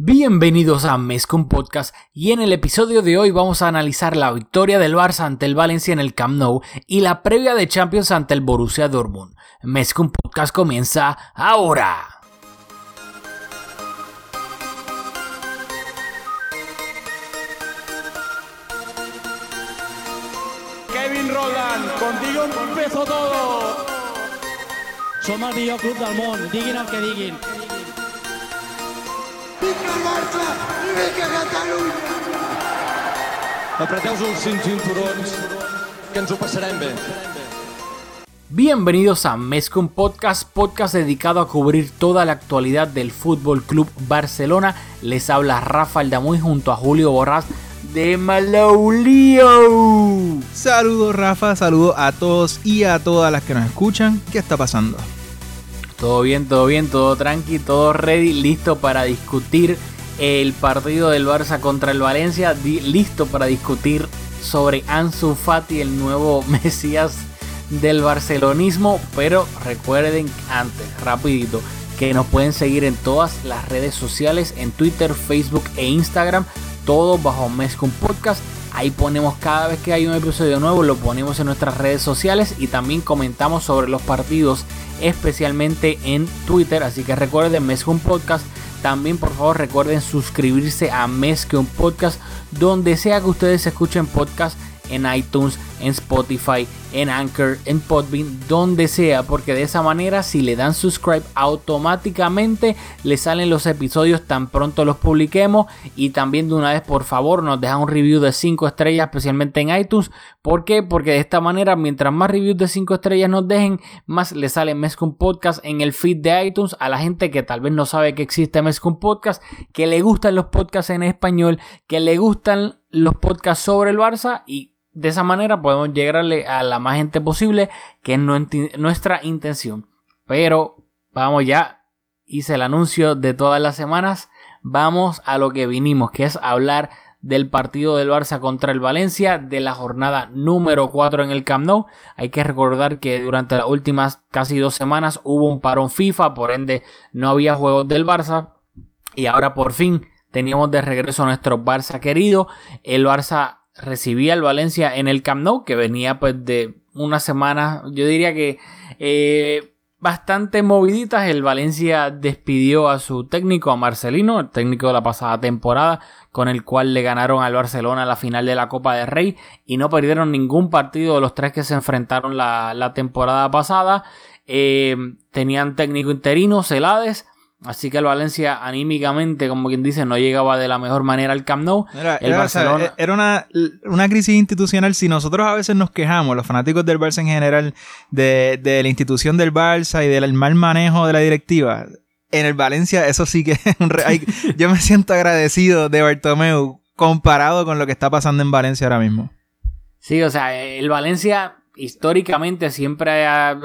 Bienvenidos a Mescom Podcast y en el episodio de hoy vamos a analizar la victoria del Barça ante el Valencia en el Camp Nou y la previa de Champions ante el Borussia Dortmund. Mescom Podcast comienza ahora. Kevin Roland, contigo empezó todo. Som el millor club del món, diguin el que diguin. Vinga el Barça i vinga Catalunya! Apreteu-vos els cinc cinturons, que ens ho passarem bé. Bienvenidos a Mescom Podcast, podcast dedicado a cubrir toda la actualidad del Fútbol Club Barcelona. Les habla Rafael Damuy junto a Julio Borrás de Malaulio. Saludos Rafa, saludos a todos y a todas las que nos escuchan. ¿Qué está pasando? Todo bien, todo bien, todo tranqui, todo ready, listo para discutir el partido del Barça contra el Valencia, listo para discutir sobre Ansu Fati, el nuevo Mesías del barcelonismo, pero recuerden antes, rapidito, que nos pueden seguir en todas las redes sociales, en Twitter, Facebook e Instagram, todo bajo Mescom Podcast. Ahí ponemos cada vez que hay un episodio nuevo, lo ponemos en nuestras redes sociales y también comentamos sobre los partidos, especialmente en Twitter. Así que recuerden Mescom Podcast. También por favor recuerden suscribirse a Mescom Podcast, donde sea que ustedes escuchen podcast en iTunes, en Spotify, en Anchor, en Podbean, donde sea, porque de esa manera si le dan subscribe automáticamente le salen los episodios tan pronto los publiquemos. Y también de una vez por favor nos dejan un review de 5 estrellas especialmente en iTunes, ¿por qué? Porque de esta manera mientras más reviews de 5 estrellas nos dejen, más le sale Mescom Podcast en el feed de iTunes. A la gente que tal vez no sabe que existe Mescom Podcast, que le gustan los podcasts en español, que le gustan los podcasts sobre el Barça y de esa manera podemos llegarle a la más gente posible, que es nuestra intención. Pero vamos ya, hice el anuncio de todas las semanas, vamos a lo que vinimos, que es hablar del partido del Barça contra el Valencia de la jornada número 4 en el Camp Nou. Hay que recordar que durante las últimas casi dos semanas hubo un parón FIFA, por ende no había juegos del Barça y ahora por fin teníamos de regreso a nuestro Barça querido. El Barça recibía al Valencia en el Camp Nou, que venía pues de una semana, yo diría que eh, bastante moviditas. El Valencia despidió a su técnico, a Marcelino, el técnico de la pasada temporada, con el cual le ganaron al Barcelona la final de la Copa del Rey y no perdieron ningún partido de los tres que se enfrentaron la, la temporada pasada. Eh, tenían técnico interino, Celades. Así que el Valencia anímicamente, como quien dice, no llegaba de la mejor manera al Camp Nou. Era, el era, o sea, Barcelona... era una, una crisis institucional. Si nosotros a veces nos quejamos, los fanáticos del Barça en general, de, de la institución del Barça y del mal manejo de la directiva, en el Valencia eso sí que es un re- yo me siento agradecido de Bartomeu comparado con lo que está pasando en Valencia ahora mismo. Sí, o sea, el Valencia históricamente siempre ha,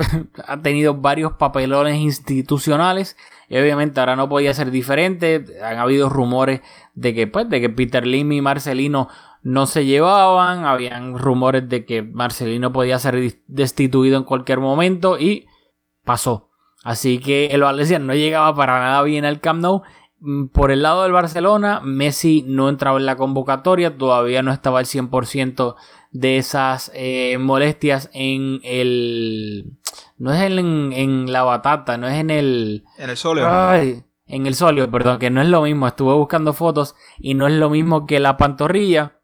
tenido varios papelones institucionales y obviamente ahora no podía ser diferente. Han habido rumores de que, pues, de que Peter Lim y Marcelino no se llevaban, habían rumores de que Marcelino podía ser destituido en cualquier momento y pasó. Así que el Valencia no llegaba para nada bien al Camp Nou. Mm, Por el lado del Barcelona, Messi no entraba en la convocatoria, todavía no estaba al 100% de esas eh, molestias en el... No es en, en la batata, no es en el... En el Solio. Ay, en el solio, perdón, que no es lo mismo. Estuve buscando fotos y no es lo mismo que la pantorrilla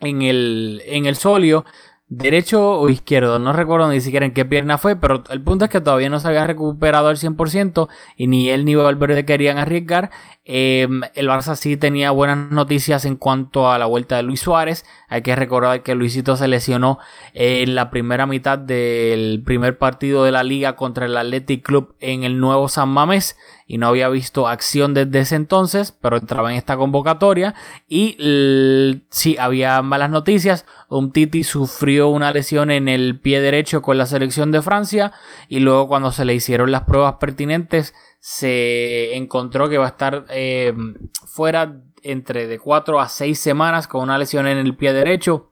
en el, en el solio. Derecho o izquierdo, no recuerdo ni siquiera en qué pierna fue, pero el punto es que todavía no se había recuperado al 100% y ni él ni Valverde querían arriesgar. Eh, el Barça sí tenía buenas noticias en cuanto a la vuelta de Luis Suárez. Hay que recordar que Luisito se lesionó en la primera mitad del primer partido de la liga contra el Athletic Club en el nuevo San Mamés y no había visto acción desde ese entonces, pero entraba en esta convocatoria y sí, había malas noticias. Umtiti sufrió una lesión en el pie derecho con la selección de Francia y luego cuando se le hicieron las pruebas pertinentes se encontró que va a estar eh, fuera entre de 4 a 6 semanas con una lesión en el pie derecho.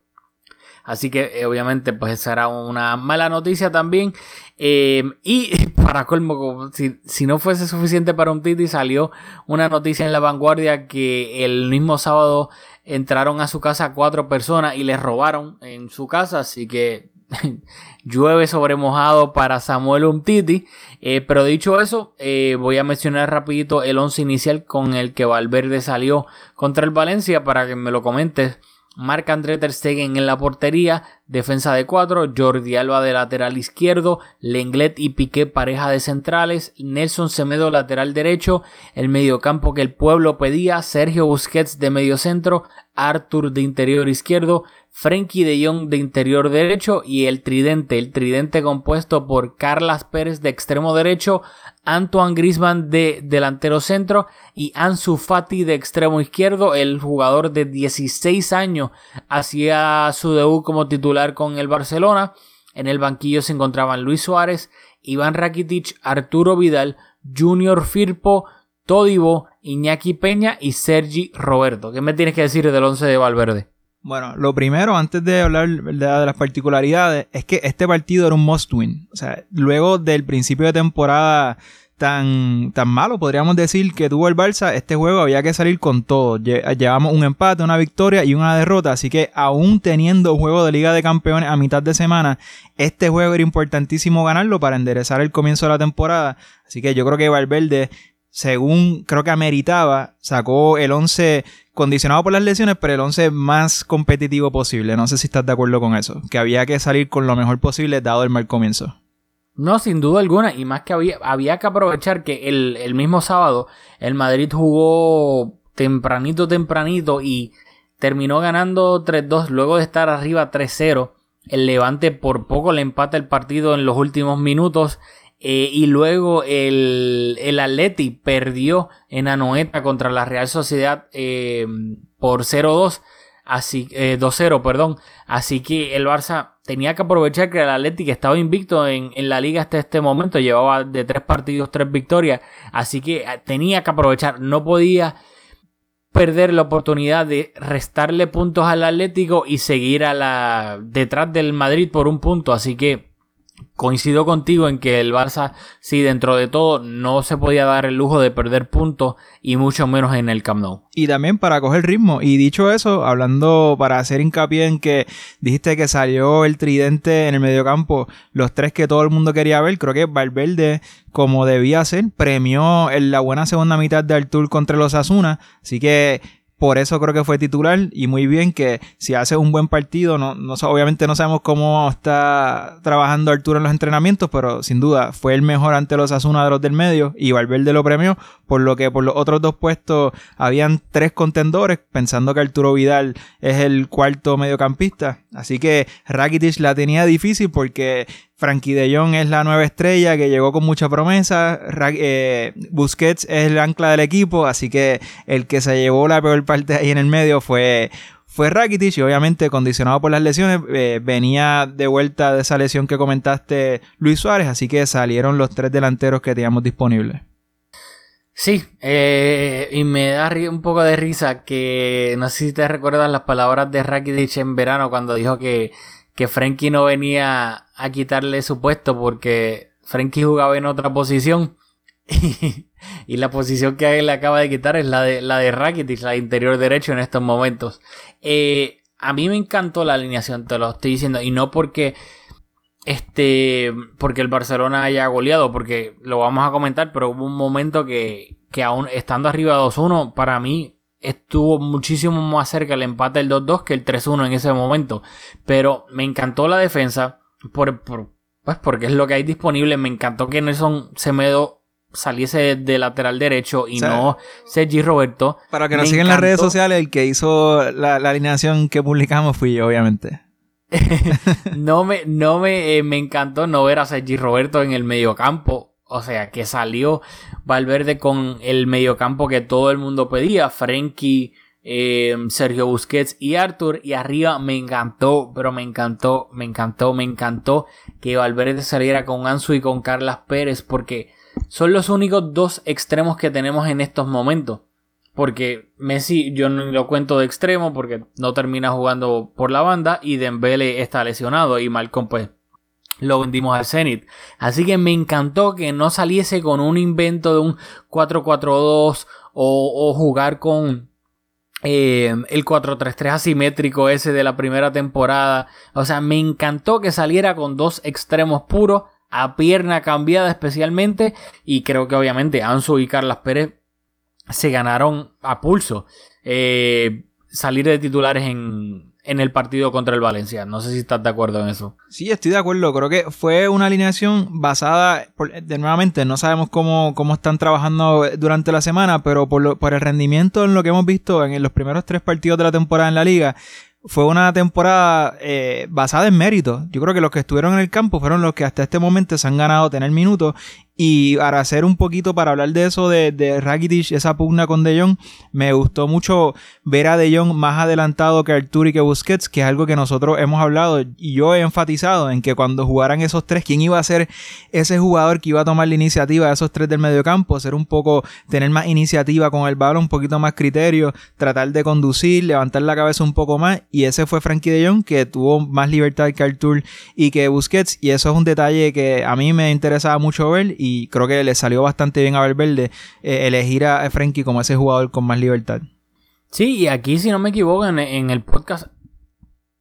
Así que eh, obviamente pues será una mala noticia también. Eh, y para colmo, si, si, no fuese suficiente para un Titi, salió una noticia en la vanguardia que el mismo sábado entraron a su casa cuatro personas y les robaron en su casa. Así que llueve sobre mojado para Samuel Umtiti. Eh, pero dicho eso, eh, voy a mencionar rapidito el once inicial con el que Valverde salió contra el Valencia para que me lo comentes. Marc André Ter Stegen en la portería, defensa de cuatro, Jordi Alba de lateral izquierdo, Lenglet y Piqué pareja de centrales, Nelson Semedo lateral derecho, el mediocampo que el pueblo pedía, Sergio Busquets de medio centro, Arthur de interior izquierdo, Frenkie de Jong de interior derecho y el tridente, el tridente compuesto por Carlas Pérez de extremo derecho, Antoine Grisman de delantero centro y Ansu Fati de extremo izquierdo, el jugador de 16 años hacía su debut como titular con el Barcelona. En el banquillo se encontraban Luis Suárez, Iván Rakitic, Arturo Vidal, Junior Firpo, Todibo, Iñaki Peña y Sergi Roberto. ¿Qué me tienes que decir del 11 de Valverde? Bueno, lo primero, antes de hablar de, las particularidades, es que este partido era un must win. O sea, luego del principio de temporada tan, tan malo, podríamos decir, que tuvo el Barça, este juego había que salir con todo. Llevamos un empate, una victoria y una derrota, así que aún teniendo juego de Liga de Campeones a mitad de semana, este juego era importantísimo ganarlo para enderezar el comienzo de la temporada. Así que yo creo que Valverde según creo que ameritaba, sacó el 11 condicionado por las lesiones, pero el 11 más competitivo posible. No sé si estás de acuerdo con eso, que había que salir con lo mejor posible dado el mal comienzo. No, sin duda alguna, y más que había, había que aprovechar que el, el mismo sábado el Madrid jugó tempranito, tempranito y terminó ganando 3-2 luego de estar arriba 3-0. El Levante por poco le empata el partido en los últimos minutos eh, y luego el, el Atleti perdió en Anoeta contra la Real Sociedad eh, por 0-2. Así, eh, 2-0, perdón. Así que el Barça tenía que aprovechar que el Atleti estaba invicto en, en, la liga hasta este momento. Llevaba de tres partidos, tres victorias. Así que eh, tenía que aprovechar. No podía perder la oportunidad de restarle puntos al Atlético y seguir a la detrás del Madrid por un punto. Así que Coincido contigo en que el Barça, sí, dentro de todo, no se podía dar el lujo de perder puntos y mucho menos en el Camp Nou. Y también para coger ritmo. Y dicho eso, hablando para hacer hincapié en que dijiste que salió el tridente en el mediocampo, los tres que todo el mundo quería ver, creo que Valverde, como debía ser, premió en la buena segunda mitad de Artur contra los Asuna. Así que por eso creo que fue titular y muy bien que si hace un buen partido, no, no, obviamente no sabemos cómo está trabajando Arturo en los entrenamientos, pero sin duda fue el mejor ante los Asuna de los del medio y Valverde lo premió, por lo que por los otros dos puestos habían tres contendores, pensando que Arturo Vidal es el cuarto mediocampista. Así que Rakitic la tenía difícil porque Frankie de Jong es la nueva estrella que llegó con mucha promesa. Eh, Busquets es el ancla del equipo, así que el que se llevó la peor parte ahí en el medio fue, fue Rakitic y obviamente condicionado por las lesiones eh, venía de vuelta de esa lesión que comentaste Luis Suárez, así que salieron los tres delanteros que teníamos disponibles. Sí, eh, y me da un poco de risa que no sé si te recuerdas las palabras de Rakitic en verano cuando dijo que que Frankie no venía a quitarle su puesto porque Frankie jugaba en otra posición. y la posición que él le acaba de quitar es la de, la de Rakitic, la de interior derecho en estos momentos. Eh, a mí me encantó la alineación, te lo estoy diciendo. Y no porque este porque el Barcelona haya goleado, porque lo vamos a comentar, pero hubo un momento que, que aún estando arriba 2-1, para mí estuvo muchísimo más cerca el empate del 2-2 que el 3-1 en ese momento. Pero me encantó la defensa por, pues porque es lo que hay disponible. Me encantó que Nelson Semedo saliese de lateral derecho y no Sergi Roberto. Para que nos sigan en las redes sociales, el que hizo la, alineación que publicamos fui yo, obviamente. no me, no me, eh, me encantó no ver a Sergi Roberto en el mediocampo. O sea, que salió Valverde con el mediocampo que todo el mundo pedía. Frenkie, eh, Sergio Busquets y Arthur. Y arriba me encantó, pero me encantó, me encantó, me encantó que Valverde saliera con Ansu y con Carlas Pérez. Porque son los únicos dos extremos que tenemos en estos momentos. porque Messi yo no lo cuento de extremo porque no termina jugando por la banda y Dembele está lesionado y Malcolm pues lo vendimos al Zenit. Así que me encantó que no saliese con un invento de un 4-4-2 o, jugar con eh, el 4-3-3 asimétrico ese de la primera temporada. O sea, me encantó que saliera con dos extremos puros, a pierna cambiada especialmente. Y creo que obviamente Ansu y Carlas Pérez se ganaron a pulso. Eh, salir de titulares en, en el partido contra el Valencia. No sé si estás de acuerdo en eso. Sí, estoy de acuerdo. Creo que fue una alineación basada, de nuevamente, no sabemos cómo, cómo están trabajando durante la semana, pero por, por el rendimiento en lo que hemos visto en los primeros tres partidos de la temporada en la liga, fue una temporada eh, basada en mérito. Yo creo que los que estuvieron en el campo fueron los que hasta este momento se han ganado tener minutos y para hacer un poquito, para hablar de eso de, de esa pugna con De Jong, me gustó mucho ver a De Jong más adelantado que Artur y que Busquets, que es algo que nosotros hemos hablado y yo he enfatizado en que cuando jugaran esos tres, ¿quién iba a ser ese jugador que iba a tomar la iniciativa de esos tres del mediocampo? Ser un poco, tener más iniciativa con el balón, un poquito más criterio, tratar de conducir, levantar la cabeza un poco más y ese fue Frankie De Jong que tuvo más libertad que Artur y que Busquets y eso es un detalle que a mí me interesaba mucho ver y y creo que le salió bastante bien a Valverde eh, elegir a Frenkie como ese jugador con más libertad. Sí, y aquí, si no me equivoco, en, el podcast,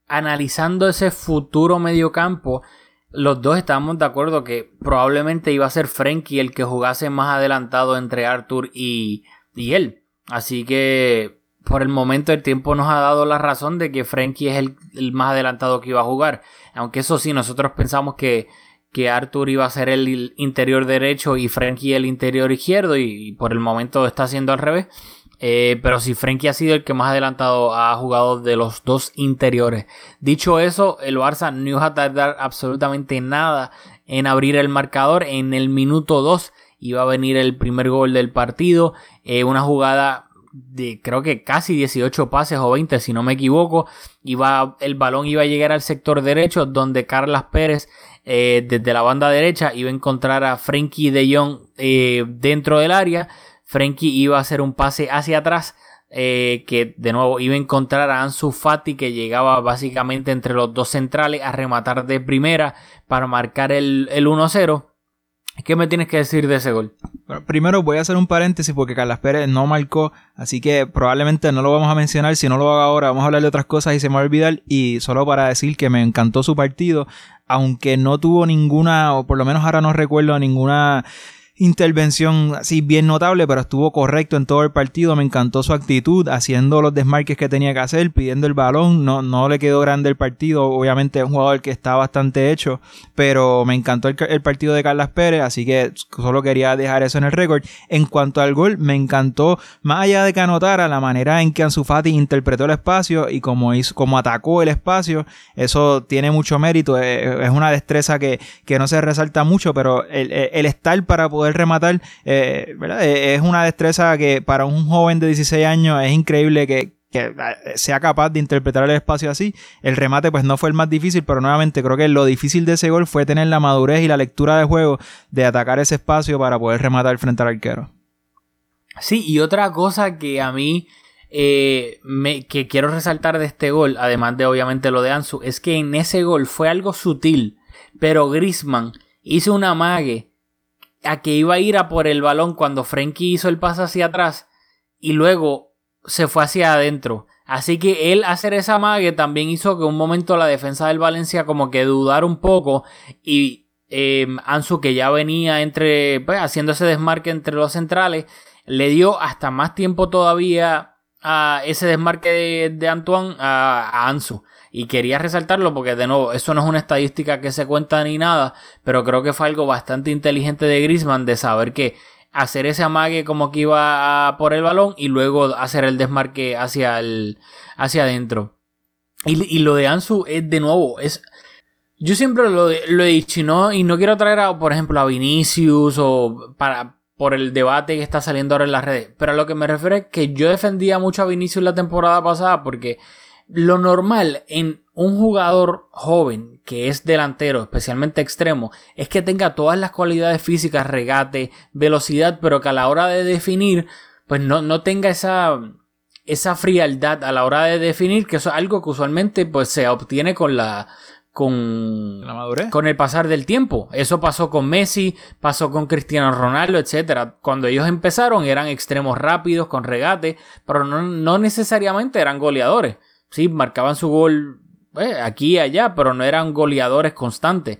analizando ese futuro mediocampo, los dos estábamos de acuerdo que probablemente iba a ser Frenkie el que jugase más adelantado entre Arthur y, él. Así que por el momento el tiempo nos ha dado la razón de que Frenkie es el, más adelantado que iba a jugar. Aunque eso sí, nosotros pensamos que que Arthur iba a ser el interior derecho y Frankie el interior izquierdo y, por el momento está haciendo al revés. Eh, pero si Frankie ha sido el que más adelantado ha jugado de los dos interiores. Dicho eso, el Barça no iba a tardar absolutamente nada en abrir el marcador. En el minuto 2 iba a venir el primer gol del partido. Eh, una jugada de creo que casi 18 pases o 20 si no me equivoco. Iba, el balón iba a llegar al sector derecho donde Carlas Pérez eh, desde la banda derecha iba a encontrar a Frankie de Jong eh, dentro del área. Frankie iba a hacer un pase hacia atrás. Eh, que de nuevo iba a encontrar a Ansu Fati que llegaba básicamente entre los dos centrales a rematar de primera para marcar el, el 1-0. ¿Qué me tienes que decir de ese gol? primero voy a hacer un paréntesis porque Carlas Pérez no marcó, así que probablemente no lo vamos a mencionar. Si no lo hago ahora, vamos a hablar de otras cosas y se me va a olvidar. Y solo para decir que me encantó su partido, aunque no tuvo ninguna, o por lo menos ahora no recuerdo ninguna intervención así bien notable, pero estuvo correcto en todo el partido. Me encantó su actitud, haciendo los desmarques que tenía que hacer, pidiendo el balón. No, no le quedó grande el partido. Obviamente es un jugador que está bastante hecho, pero me encantó el, partido de Carlas Pérez, así que solo quería dejar eso en el récord. En cuanto al gol, me encantó, más allá de que anotara, la manera en que Ansu Fati interpretó el espacio y como, hizo, como atacó el espacio. Eso tiene mucho mérito. Es, una destreza que, que, no se resalta mucho, pero el, el estar para poder rematar, eh, eh, es una destreza que para un joven de 16 años es increíble que, eh, sea capaz de interpretar el espacio así. El remate pues no fue el más difícil, pero nuevamente creo que lo difícil de ese gol fue tener la madurez y la lectura de juego de atacar ese espacio para poder rematar frente al arquero. Sí, y otra cosa que a mí me, que quiero resaltar de este gol, además de obviamente lo de Ansu, es que en ese gol fue algo sutil, pero Grisman hizo una mague a que iba a ir a por el balón cuando Frenkie hizo el paso hacia atrás y luego se fue hacia adentro. Así que él hacer esa mague también hizo que un momento la defensa del Valencia como que dudar un poco y eh, Ansu que ya venía entre pues, haciendo ese desmarque entre los centrales le dio hasta más tiempo todavía a ese desmarque de, Antoine a Ansu. Y quería resaltarlo porque, de nuevo, eso no es una estadística que se cuenta ni nada, pero creo que fue algo bastante inteligente de Grisman de saber que hacer ese amague como que iba por el balón y luego hacer el desmarque hacia el hacia adentro. Y, lo de Ansu es de nuevo, es yo siempre lo, lo, he dicho y no, y no quiero traer a, por ejemplo, a Vinicius o para, por el debate que está saliendo ahora en las redes. Pero a lo que me refiero es que yo defendía mucho a Vinicius la temporada pasada porque lo normal en un jugador joven que es delantero, especialmente extremo, es que tenga todas las cualidades físicas, regate, velocidad, pero que a la hora de definir, pues no, no tenga esa, esa frialdad a la hora de definir, que eso es algo que usualmente pues se obtiene con la con, La madurez. con el pasar del tiempo. Eso pasó con Messi, pasó con Cristiano Ronaldo, etcétera. Cuando ellos empezaron eran extremos rápidos, con regate, pero no, no necesariamente eran goleadores. Sí, marcaban su gol eh, aquí y allá, pero no eran goleadores constantes.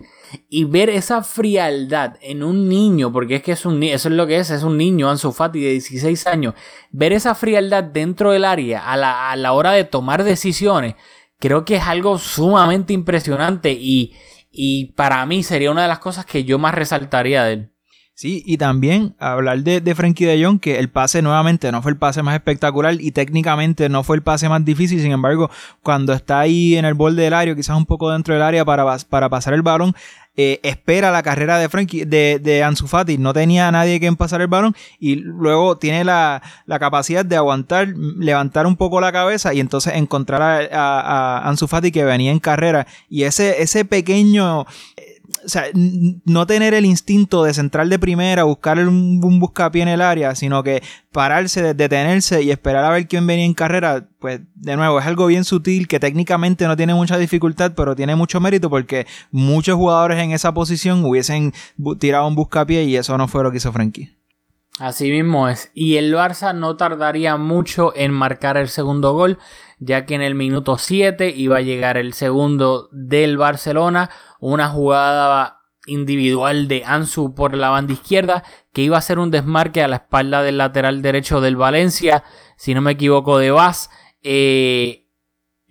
Y ver esa frialdad en un niño, porque es que es un eso es lo que es, es un niño, Ansu Fati de 16 años, ver esa frialdad dentro del área a la, a la hora de tomar decisiones, creo que es algo sumamente impresionante y, y para mí sería una de las cosas que yo más resaltaría de él. Sí, y también hablar de, de Frankie de Jong, que el pase nuevamente no fue el pase más espectacular y técnicamente no fue el pase más difícil. Sin embargo, cuando está ahí en el borde del área, quizás un poco dentro del área para, para pasar el balón, eh, espera la carrera de Frankie, de, de Ansu Fati. No tenía a nadie que pasar el balón y luego tiene la, la capacidad de aguantar, levantar un poco la cabeza y entonces encontrar a, a- a Ansu Fati que venía en carrera. Y ese, ese pequeño o sea, no tener el instinto de centrar de primera, buscar un, un buscapié en el área, sino que pararse, de- detenerse y esperar a ver quién venía en carrera, pues de nuevo es algo bien sutil que técnicamente no tiene mucha dificultad, pero tiene mucho mérito porque muchos jugadores en esa posición hubiesen tirado un buscapié y eso no fue lo que hizo Frankie. Así mismo es. Y el Barça no tardaría mucho en marcar el segundo gol, ya que en el minuto 7 iba a llegar el segundo del Barcelona, una jugada individual de Ansu por la banda izquierda, que iba a ser un desmarque a la espalda del lateral derecho del Valencia, si no me equivoco, de Vaz. Eh,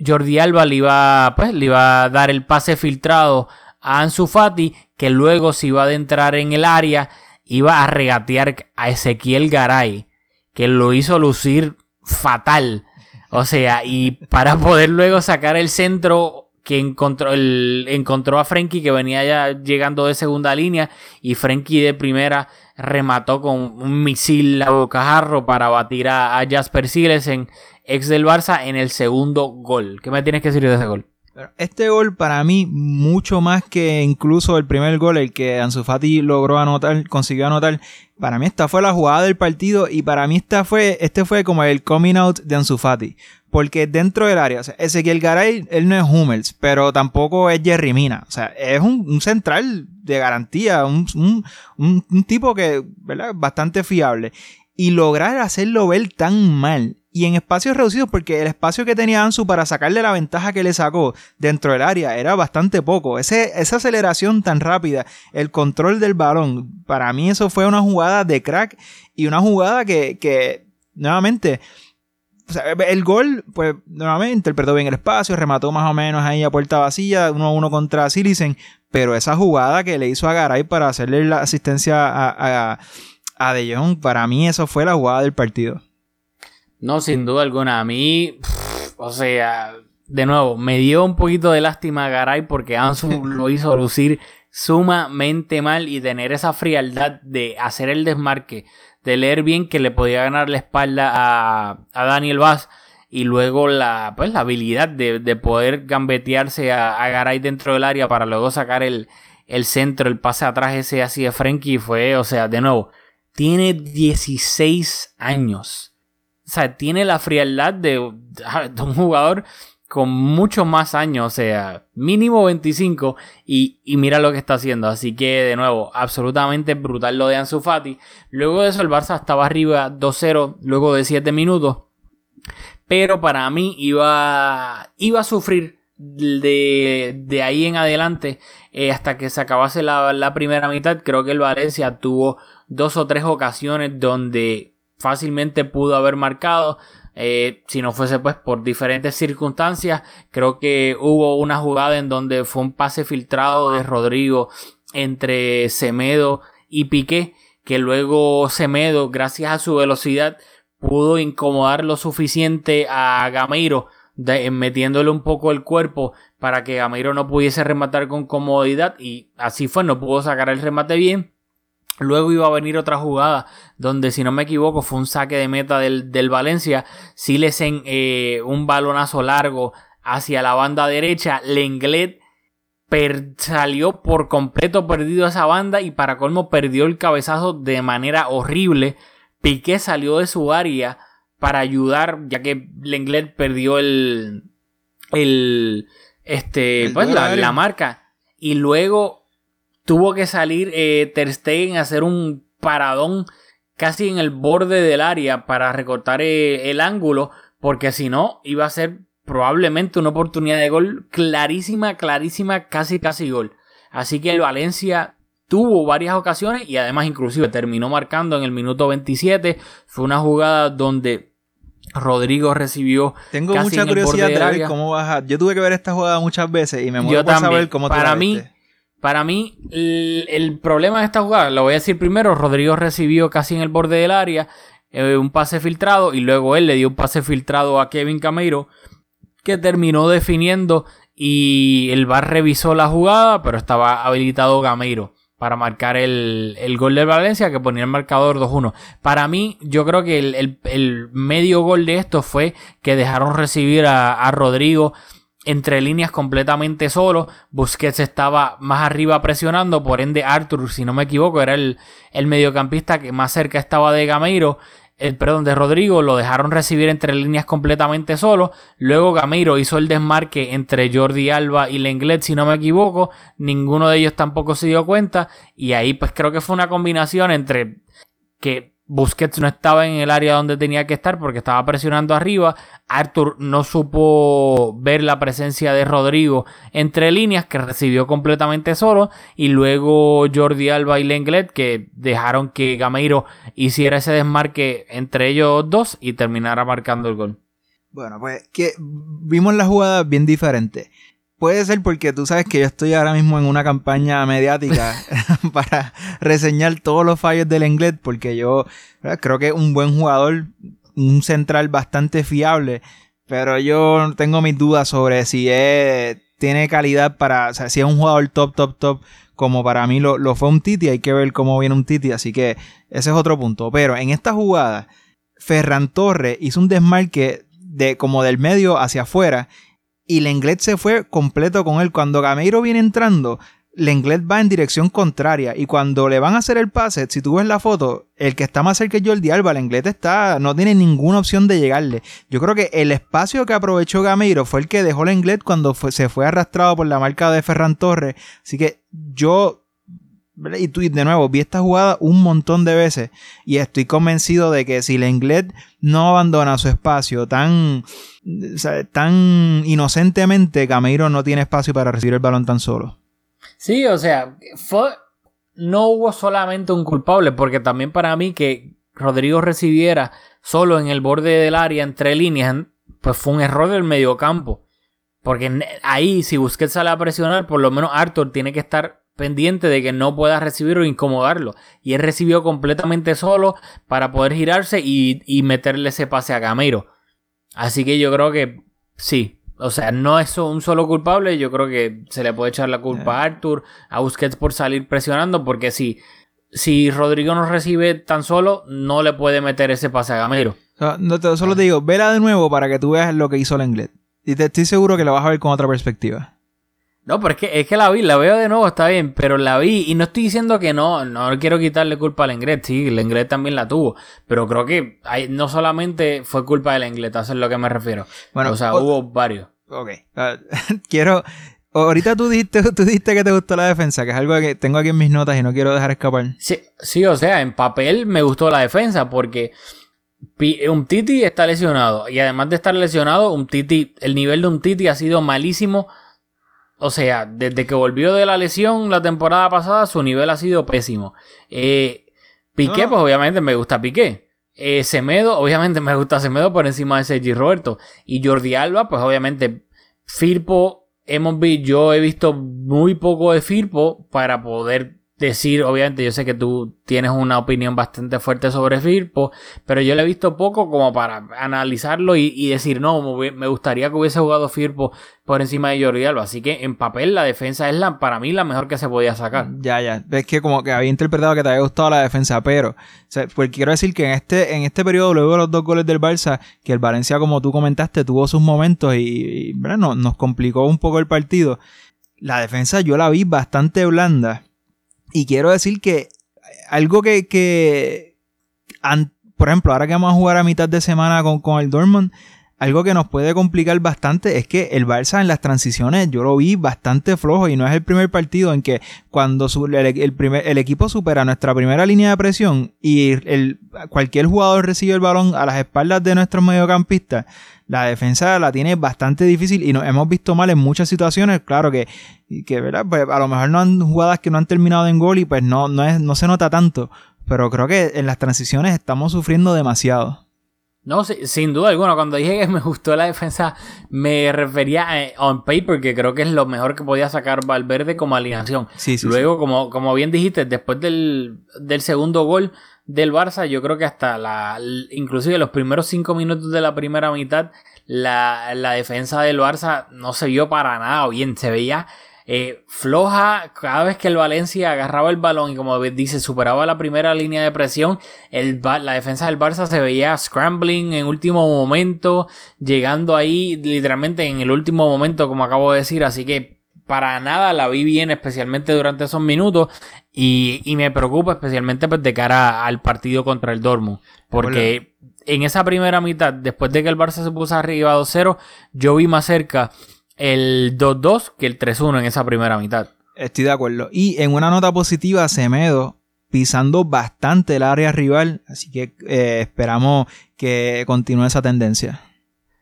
Jordi Alba le iba, pues, le iba a dar el pase filtrado a Ansu Fati, que luego se iba a adentrar en el área, iba a regatear a Ezequiel Garay, que lo hizo lucir fatal. O sea, y para poder luego sacar el centro que encontró, encontró a Frenkie que venía ya llegando de segunda línea y Frenkie de primera remató con un misil a bocajarro para batir a, a Jasper Silesen, ex del Barça, en el segundo gol. ¿Qué me tienes que decir de ese gol? Este gol para mí, mucho más que incluso el primer gol, el que Ansu Fati logró anotar, consiguió anotar, para mí esta fue la jugada del partido y para mí esta fue, este fue como el coming out de Ansu Fati. Porque dentro del área, o sea, Ezequiel Garay, él no es Hummels, pero tampoco es Jerry Mina. O sea, es un, un central de garantía, un, un- un- un tipo que, ¿verdad? Bastante fiable. Y lograr hacerlo ver tan mal y en espacios reducidos, porque el espacio que tenía Ansu para sacarle la ventaja que le sacó dentro del área era bastante poco. Ese, esa aceleración tan rápida, el control del balón, para mí eso fue una jugada de crack y una jugada que, que nuevamente, o sea, el gol, pues nuevamente interpretó bien el espacio, remató más o menos ahí a puerta vacía, uno a uno contra Silicen, pero esa jugada que le hizo a Garay para hacerle la asistencia a, a, a De Jong, para mí eso fue la jugada del partido. No, sin duda alguna. A mí, pff, o sea, de nuevo, me dio un poquito de lástima a Garay porque Ansu lo hizo lucir sumamente mal y tener esa frialdad de hacer el desmarque, de leer bien que le podía ganar la espalda a, a Daniel Vaz y luego la, pues, la habilidad de, de poder gambetearse a, a Garay dentro del área para luego sacar el, el centro, el pase atrás ese así de Frenkie fue, o sea, de nuevo, tiene 16 años. O sea, tiene la frialdad de, un jugador con muchos más años, o sea, mínimo 25 y, y mira lo que está haciendo. Así que, de nuevo, absolutamente brutal lo de Ansu Fati. Luego de eso, el Barça estaba arriba 2-0 luego de 7 minutos. Pero para mí iba, iba a sufrir de, de ahí en adelante eh, hasta que se acabase la, la primera mitad. Creo que el Valencia tuvo dos o tres ocasiones donde fácilmente pudo haber marcado. Eh, si no fuese pues por diferentes circunstancias, creo que hubo una jugada en donde fue un pase filtrado de Rodrigo entre Semedo y Piqué, que luego Semedo, gracias a su velocidad, pudo incomodar lo suficiente a Gameiro, metiéndole un poco el cuerpo para que Gameiro no pudiese rematar con comodidad y así fue, no pudo sacar el remate bien. Luego iba a venir otra jugada donde, si no me equivoco, fue un saque de meta del, del Valencia. Silesen, eh, un balonazo largo hacia la banda derecha. Lenglet per- salió por completo perdido esa banda y para colmo perdió el cabezazo de manera horrible Piqué salió de su área para ayudar, ya que Lenglet perdió el, el, este, El pues, la, la marca. Y luego tuvo que salir eh, Ter Stegen a hacer un paradón casi en el borde del área para recortar eh, el ángulo, porque si no iba a ser probablemente una oportunidad de gol clarísima, clarísima, casi, casi gol. Así que el Valencia tuvo varias ocasiones y además inclusive terminó marcando en el minuto 27. Fue una jugada donde Rodrigo recibió Tengo casi mucha curiosidad de ver cómo baja. Yo tuve que ver esta jugada muchas veces y me muero por saber cómo Para la mí, viste. Para mí, el, problema de esta jugada, lo voy a decir primero, Rodrigo recibió casi en el borde del área eh, un pase filtrado y luego él le dio un pase filtrado a Kevin Cameiro que terminó definiendo y el VAR revisó la jugada, pero estaba habilitado Gameiro para marcar el, el gol de Valencia que ponía el marcador 2-1. Para mí, yo creo que el, el- el medio gol de esto fue que dejaron recibir a, a Rodrigo entre líneas completamente solo. Busquets estaba más arriba presionando, por ende Arthur, si no me equivoco, era el, el mediocampista que más cerca estaba de Gameiro. El, perdón, de Rodrigo lo dejaron recibir entre líneas completamente solo. Luego Gameiro hizo el desmarque entre Jordi Alba y Lenglet, si no me equivoco. Ninguno de ellos tampoco se dio cuenta. Y ahí pues creo que fue una combinación entre que Busquets no estaba en el área donde tenía que estar porque estaba presionando arriba. Arthur no supo ver la presencia de Rodrigo entre líneas que recibió completamente solo. Y luego Jordi Alba y Lenglet que dejaron que Gameiro hiciera ese desmarque entre ellos dos y terminara marcando el gol. Bueno, pues que vimos la jugada bien diferente. Puede ser porque tú sabes que yo estoy ahora mismo en una campaña mediática para reseñar todos los fallos del Englet, porque yo ¿verdad? creo que es un buen jugador, un central bastante fiable, pero yo tengo mis dudas sobre si es, tiene calidad para, o sea, si es un jugador top, top, top, como para mí lo, lo fue un Titi, hay que ver cómo viene un Titi, así que ese es otro punto. Pero en esta jugada, Ferran Torres hizo un desmarque de como del medio hacia afuera y Lenglet se fue completo con él. Cuando Gameiro viene entrando, Lenglet va en dirección contraria y cuando le van a hacer el pase, si tú ves la foto, el que está más cerca es Jordi Alba, Lenglet está, no tiene ninguna opción de llegarle. Yo creo que el espacio que aprovechó Gameiro fue el que dejó Lenglet cuando se fue arrastrado por la marca de Ferran Torres. Así que yo. Y y de nuevo, vi esta jugada un montón de veces y estoy convencido de que si Lenglet no abandona su espacio tan, tan inocentemente, Gameiro no tiene espacio para recibir el balón tan solo. Sí, o sea, no hubo solamente un culpable, porque también para mí que Rodrigo recibiera solo en el borde del área entre líneas, pues fue un error del mediocampo. Porque ahí, si Busquets sale a presionar, por lo menos Arthur tiene que estar pendiente de que no pueda recibir o incomodarlo. Y él recibió completamente solo para poder girarse y, y meterle ese pase a Gameiro. Así que yo creo que sí. O sea, no es un solo culpable. Yo creo que se le puede echar la culpa a Arthur, a Busquets por salir presionando. Porque si, si Rodrigo no recibe tan solo, no le puede meter ese pase a Gameiro. O sea, no te- solo te digo, vela de nuevo para que tú veas lo que hizo Lenglet. Y te estoy seguro que lo vas a ver con otra perspectiva. No, pero es que, es que la vi, la veo de nuevo, está bien, pero la vi y no estoy diciendo que no, no quiero quitarle culpa al Lenglet, sí, el Lenglet también la tuvo, pero creo que hay- no solamente fue culpa del Lenglet, eso es lo que me refiero. Bueno, o sea, o- hubo varios. Ok. Ah, quiero. Ahorita tú dijiste, tú dijiste que te gustó la defensa, que es algo que tengo aquí en mis notas y no quiero dejar escapar. Sí, sí, o sea, en papel me gustó la defensa porque un Titi está lesionado y además de estar lesionado, un Titi, el nivel de un Titi ha sido malísimo. O sea, desde que volvió de la lesión la temporada pasada, su nivel ha sido pésimo. Eh, Piqué, No. pues obviamente me gusta Piqué. Eh, Semedo, obviamente me gusta Semedo por encima de Sergi Roberto. Y Jordi Alba, pues obviamente Firpo, hemos vi- yo he visto muy poco de Firpo para poder decir, obviamente yo sé que tú tienes una opinión bastante fuerte sobre Firpo, pero yo le he visto poco como para analizarlo y, decir, no, me gustaría que hubiese jugado Firpo por encima de Jordi Alba. Así que en papel la defensa es la, para mí la mejor que se podía sacar. Ya, ya. Es que como que había interpretado que te había gustado la defensa, pero o sea, pues quiero decir que en este, en este periodo, luego de los dos goles del Barça, que el Valencia, como tú comentaste, tuvo sus momentos y, y, ¿verdad? No- nos complicó un poco el partido. La defensa yo la vi bastante blanda. Y quiero decir que algo que, que por ejemplo, ahora que vamos a jugar a mitad de semana con, con el Dortmund, algo que nos puede complicar bastante es que el Barça en las transiciones yo lo vi bastante flojo y no es el primer partido en que cuando el, primer, el equipo supera nuestra primera línea de presión y el, cualquier jugador recibe el balón a las espaldas de nuestros mediocampistas, la defensa la tiene bastante difícil y nos hemos visto mal en muchas situaciones. Claro que, que ¿verdad? Pues a lo mejor no han jugadas que no han terminado en gol y pues no, no, es, no se nota tanto. Pero creo que en las transiciones estamos sufriendo demasiado. No, sin duda alguna. Cuando dije que me gustó la defensa, me refería a eh, on paper, que creo que es lo mejor que podía sacar Valverde como alineación. Luego, Como, como bien dijiste, después del, del, segundo gol del Barça, yo creo que hasta la. Inclusive los primeros cinco minutos de la primera mitad, la, la defensa del Barça no se vio para nada bien. Se veía eh, floja cada vez que el Valencia agarraba el balón y como dice superaba la primera línea de presión el, la defensa del Barça se veía scrambling en último momento llegando ahí literalmente en el último momento como acabo de decir. Así que para nada la vi bien especialmente durante esos minutos. Y, y me preocupa especialmente pues, de cara al partido contra el Dortmund. Porque en esa primera mitad después de que el Barça se puso arriba 2-0 yo vi más cerca el 2-2 que el 3-1 en esa primera mitad. Estoy de acuerdo. Y en una nota positiva, Semedo pisando bastante el área rival, así que eh, esperamos que continúe esa tendencia.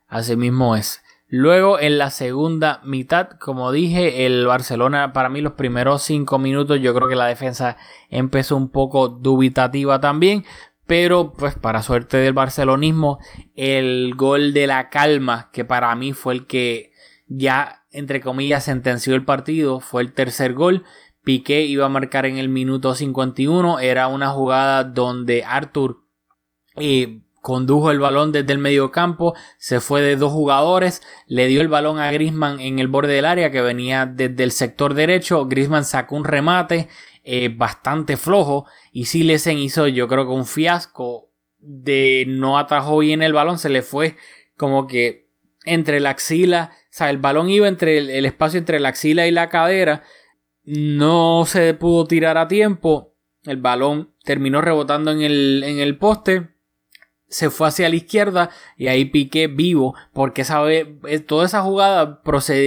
Así mismo es. Luego en la segunda mitad, como dije, el Barcelona para mí los primeros 5 minutos yo creo que la defensa empezó un poco dubitativa también, pero pues para suerte del barcelonismo, el gol de la calma que para mí fue el que ya, entre comillas, sentenció el partido, fue el tercer gol. Piqué iba a marcar en el minuto 51, era una jugada donde Arthur eh, condujo el balón desde el medio campo, se fue de dos jugadores, le dio el balón a Grisman en el borde del área que venía desde el sector derecho, Grisman sacó un remate eh, bastante flojo y Silesen hizo yo creo que un fiasco de no atajó bien el balón, se le fue como que entre la axila o sea, el balón iba entre el, espacio entre la axila y la cadera. No se pudo tirar a tiempo. El balón terminó rebotando en el, en el poste. Se fue hacia la izquierda y ahí piqué vivo. Porque sabe, eh, toda esa jugada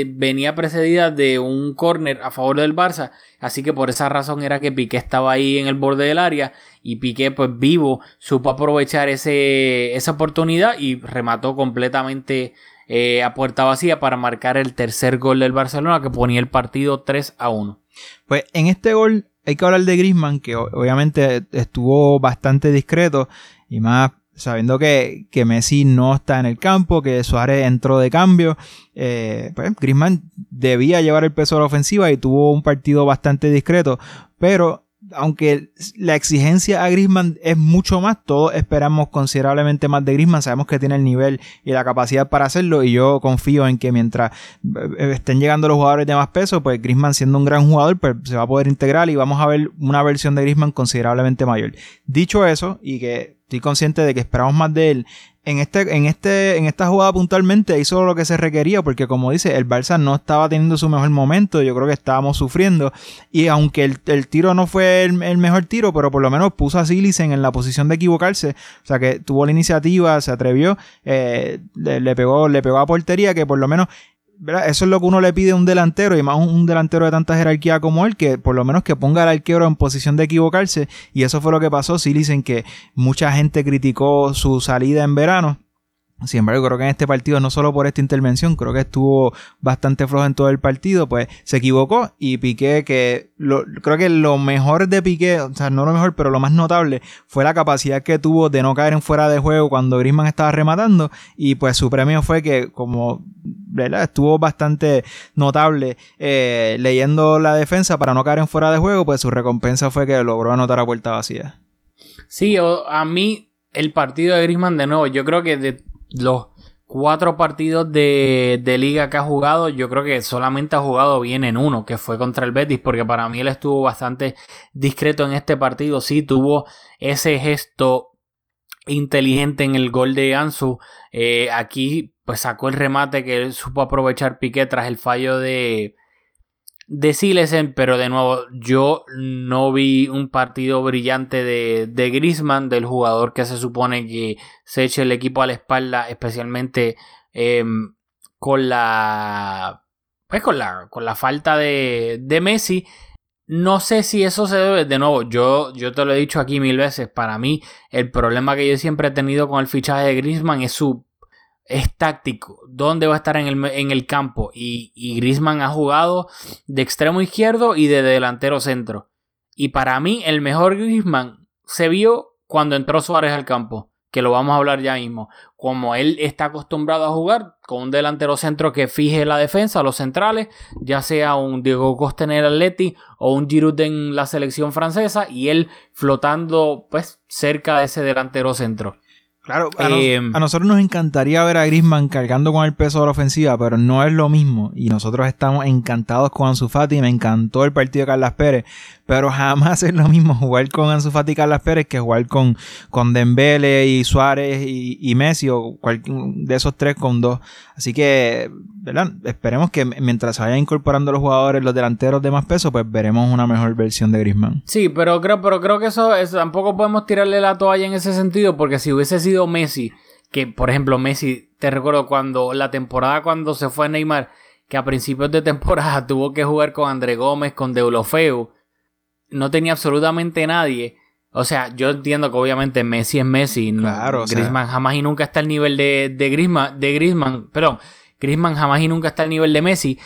venía precedida de un córner a favor del Barça. Así que por esa razón era que Piqué estaba ahí en el borde del área. Y Piqué, pues vivo, supo aprovechar ese, esa oportunidad y remató completamente eh, a puerta vacía para marcar el tercer gol del Barcelona que ponía el partido 3 a 1. Pues en este gol hay que hablar de Grisman, que obviamente estuvo bastante discreto y más sabiendo que, que, Messi no está en el campo, que Suárez entró de cambio, eh, pues Griezmann debía llevar el peso de la ofensiva y tuvo un partido bastante discreto, pero aunque la exigencia a Griezmann es mucho más, todos esperamos considerablemente más de Griezmann, sabemos que tiene el nivel y la capacidad para hacerlo y yo confío en que mientras eh, estén llegando los jugadores de más peso, pues Griezmann siendo un gran jugador, pues se va a poder integrar y vamos a ver una versión de Griezmann considerablemente mayor. Dicho eso, y que estoy consciente de que esperamos más de él, en, este, en, este, en esta jugada puntualmente hizo lo que se requería porque como dice, el Barça no estaba teniendo su mejor momento, yo creo que estábamos sufriendo y aunque el, tiro no fue el, mejor tiro, pero por lo menos puso a Silicen en la posición de equivocarse, o sea que tuvo la iniciativa, se atrevió, eh, le, pegó, le pegó a portería que por lo menos eso es lo que uno le pide a un delantero y más un, delantero de tanta jerarquía como él, que por lo menos que ponga al arquero en posición de equivocarse. Y eso fue lo que pasó. Sí dicen que mucha gente criticó su salida en verano. Sin embargo, creo que en este partido, no solo por esta intervención, creo que estuvo bastante flojo en todo el partido, pues se equivocó y Piqué, que creo que lo mejor de Piqué, o sea, no lo mejor, pero lo más notable, fue la capacidad que tuvo de no caer en fuera de juego cuando Griezmann estaba rematando y pues su premio fue que como estuvo bastante notable eh, leyendo la defensa para no caer en fuera de juego, pues su recompensa fue que logró anotar a puerta vacía. Sí, a mí el partido de Griezmann de nuevo, yo creo que los cuatro partidos de, liga que ha jugado, yo creo que solamente ha jugado bien en uno, que fue contra el Betis, porque para mí él estuvo bastante discreto en este partido. Sí, tuvo ese gesto inteligente en el gol de Ansu. Eh, aquí, pues sacó el remate que él supo aprovechar Piqué tras el fallo de, de pero de nuevo, yo no vi un partido brillante de, de Grisman, del jugador que se supone que se eche el equipo a la espalda, especialmente em, con la. Pues con la, con la falta de, de Messi. No sé si eso se debe, de nuevo, yo, yo te lo he dicho aquí mil veces, para mí el problema que yo siempre he tenido con el fichaje de Griezmann es su es táctico, dónde va a estar en el, en el campo. Y, y Griezmann ha jugado de extremo izquierdo y de delantero centro. Y para mí, el mejor Griezmann se vio cuando entró Suárez al campo, que lo vamos a hablar ya mismo. Como él está acostumbrado a jugar con un delantero centro que fije la defensa, los centrales, ya sea un Diego Costa en el Atleti o un Giroud en la selección francesa, y él flotando pues cerca de ese delantero centro. Claro, eh, a, nosotros nos encantaría ver a Griezmann cargando con el peso de la ofensiva, pero no es lo mismo. Y nosotros estamos encantados con Ansu Fati. Me encantó el partido de Carlas Pérez, pero jamás es lo mismo jugar con Ansu Fati y Carlas Pérez que jugar con, con Dembele y Suárez y, Messi o cualquier de esos tres con dos. Así que, ¿verdad? Esperemos que mientras se vayan incorporando los jugadores, los delanteros de más peso, pues veremos una mejor versión de Griezmann. Sí, pero creo, pero creo que eso, eso tampoco podemos tirarle la toalla en ese sentido, porque si hubiese sido Messi, que por ejemplo Messi, te recuerdo cuando la temporada cuando se fue Neymar, que a principios de temporada tuvo que jugar con André Gómez, con Deulofeu, no tenía absolutamente nadie. O sea, yo entiendo que obviamente Messi es Messi. Claro, Griezmann jamás y nunca está al nivel de, de Griezmann, de Griezmann, perdón, Griezmann jamás y nunca está al nivel de Messi.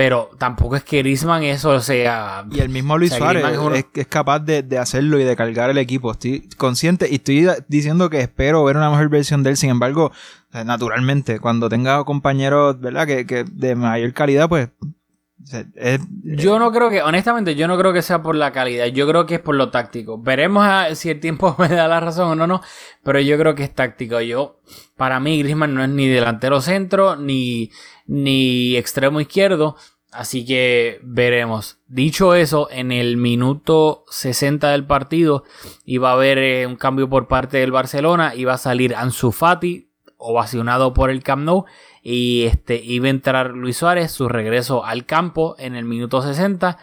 Pero tampoco es que Griezmann eso sea... Y el mismo Luis Suárez es, capaz de, hacerlo y de cargar el equipo. Estoy consciente y estoy diciendo que espero ver una mejor versión de él. Sin embargo, naturalmente, cuando tenga compañeros ¿verdad? Que, que de mayor calidad, pues yo no creo que, honestamente, yo no creo que sea por la calidad, yo creo que es por lo táctico. Veremos si el tiempo me da la razón o no, no, pero yo creo que es táctico. Yo, para mí, Griezmann no es ni delantero centro, ni, ni extremo izquierdo, así que veremos. Dicho eso, en el minuto 60 del partido iba a haber eh, un cambio por parte del Barcelona, iba a salir Ansu Fati, ovacionado por el Camp Nou, y este, iba a entrar Luis Suárez, su regreso al campo en el minuto 60.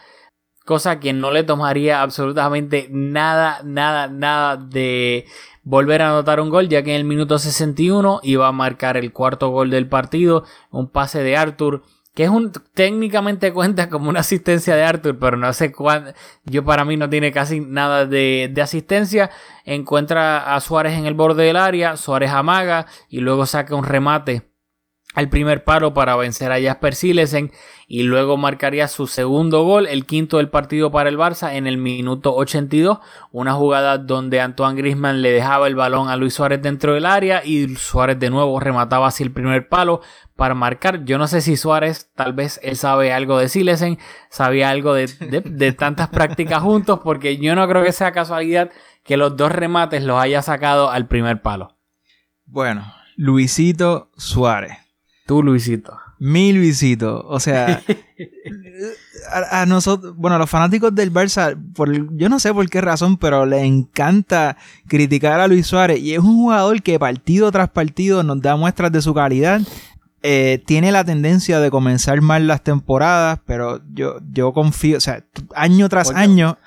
Cosa que no le tomaría absolutamente nada, nada, nada de volver a anotar un gol, ya que en el minuto 61 iba a marcar el cuarto gol del partido, un pase de Arthur, que es un técnicamente cuenta como una asistencia de Arthur, pero no sé cuándo, yo para mí no tiene casi nada de, de, asistencia, encuentra a Suárez en el borde del área, Suárez amaga y luego saca un remate al primer paro para vencer a Jasper Silesen y luego marcaría su segundo gol, el quinto del partido para el Barça en el minuto 82, una jugada donde Antoine Griezmann le dejaba el balón a Luis Suárez dentro del área y Suárez de nuevo remataba así el primer palo para marcar. Yo no sé si Suárez, tal vez él sabe algo de Silesen, sabía algo de, de tantas prácticas juntos, porque yo no creo que sea casualidad que los dos remates los haya sacado al primer palo. Bueno, Luisito Suárez Tú, Luisito. Mi Luisito. O sea, a, nosotros, bueno, a los fanáticos del Barça, por, yo no sé por qué razón, pero le encanta criticar a Luis Suárez. Y es un jugador que partido tras partido nos da muestras de su calidad. Eh, tiene la tendencia de comenzar mal las temporadas, pero yo, yo confío, o sea, año tras año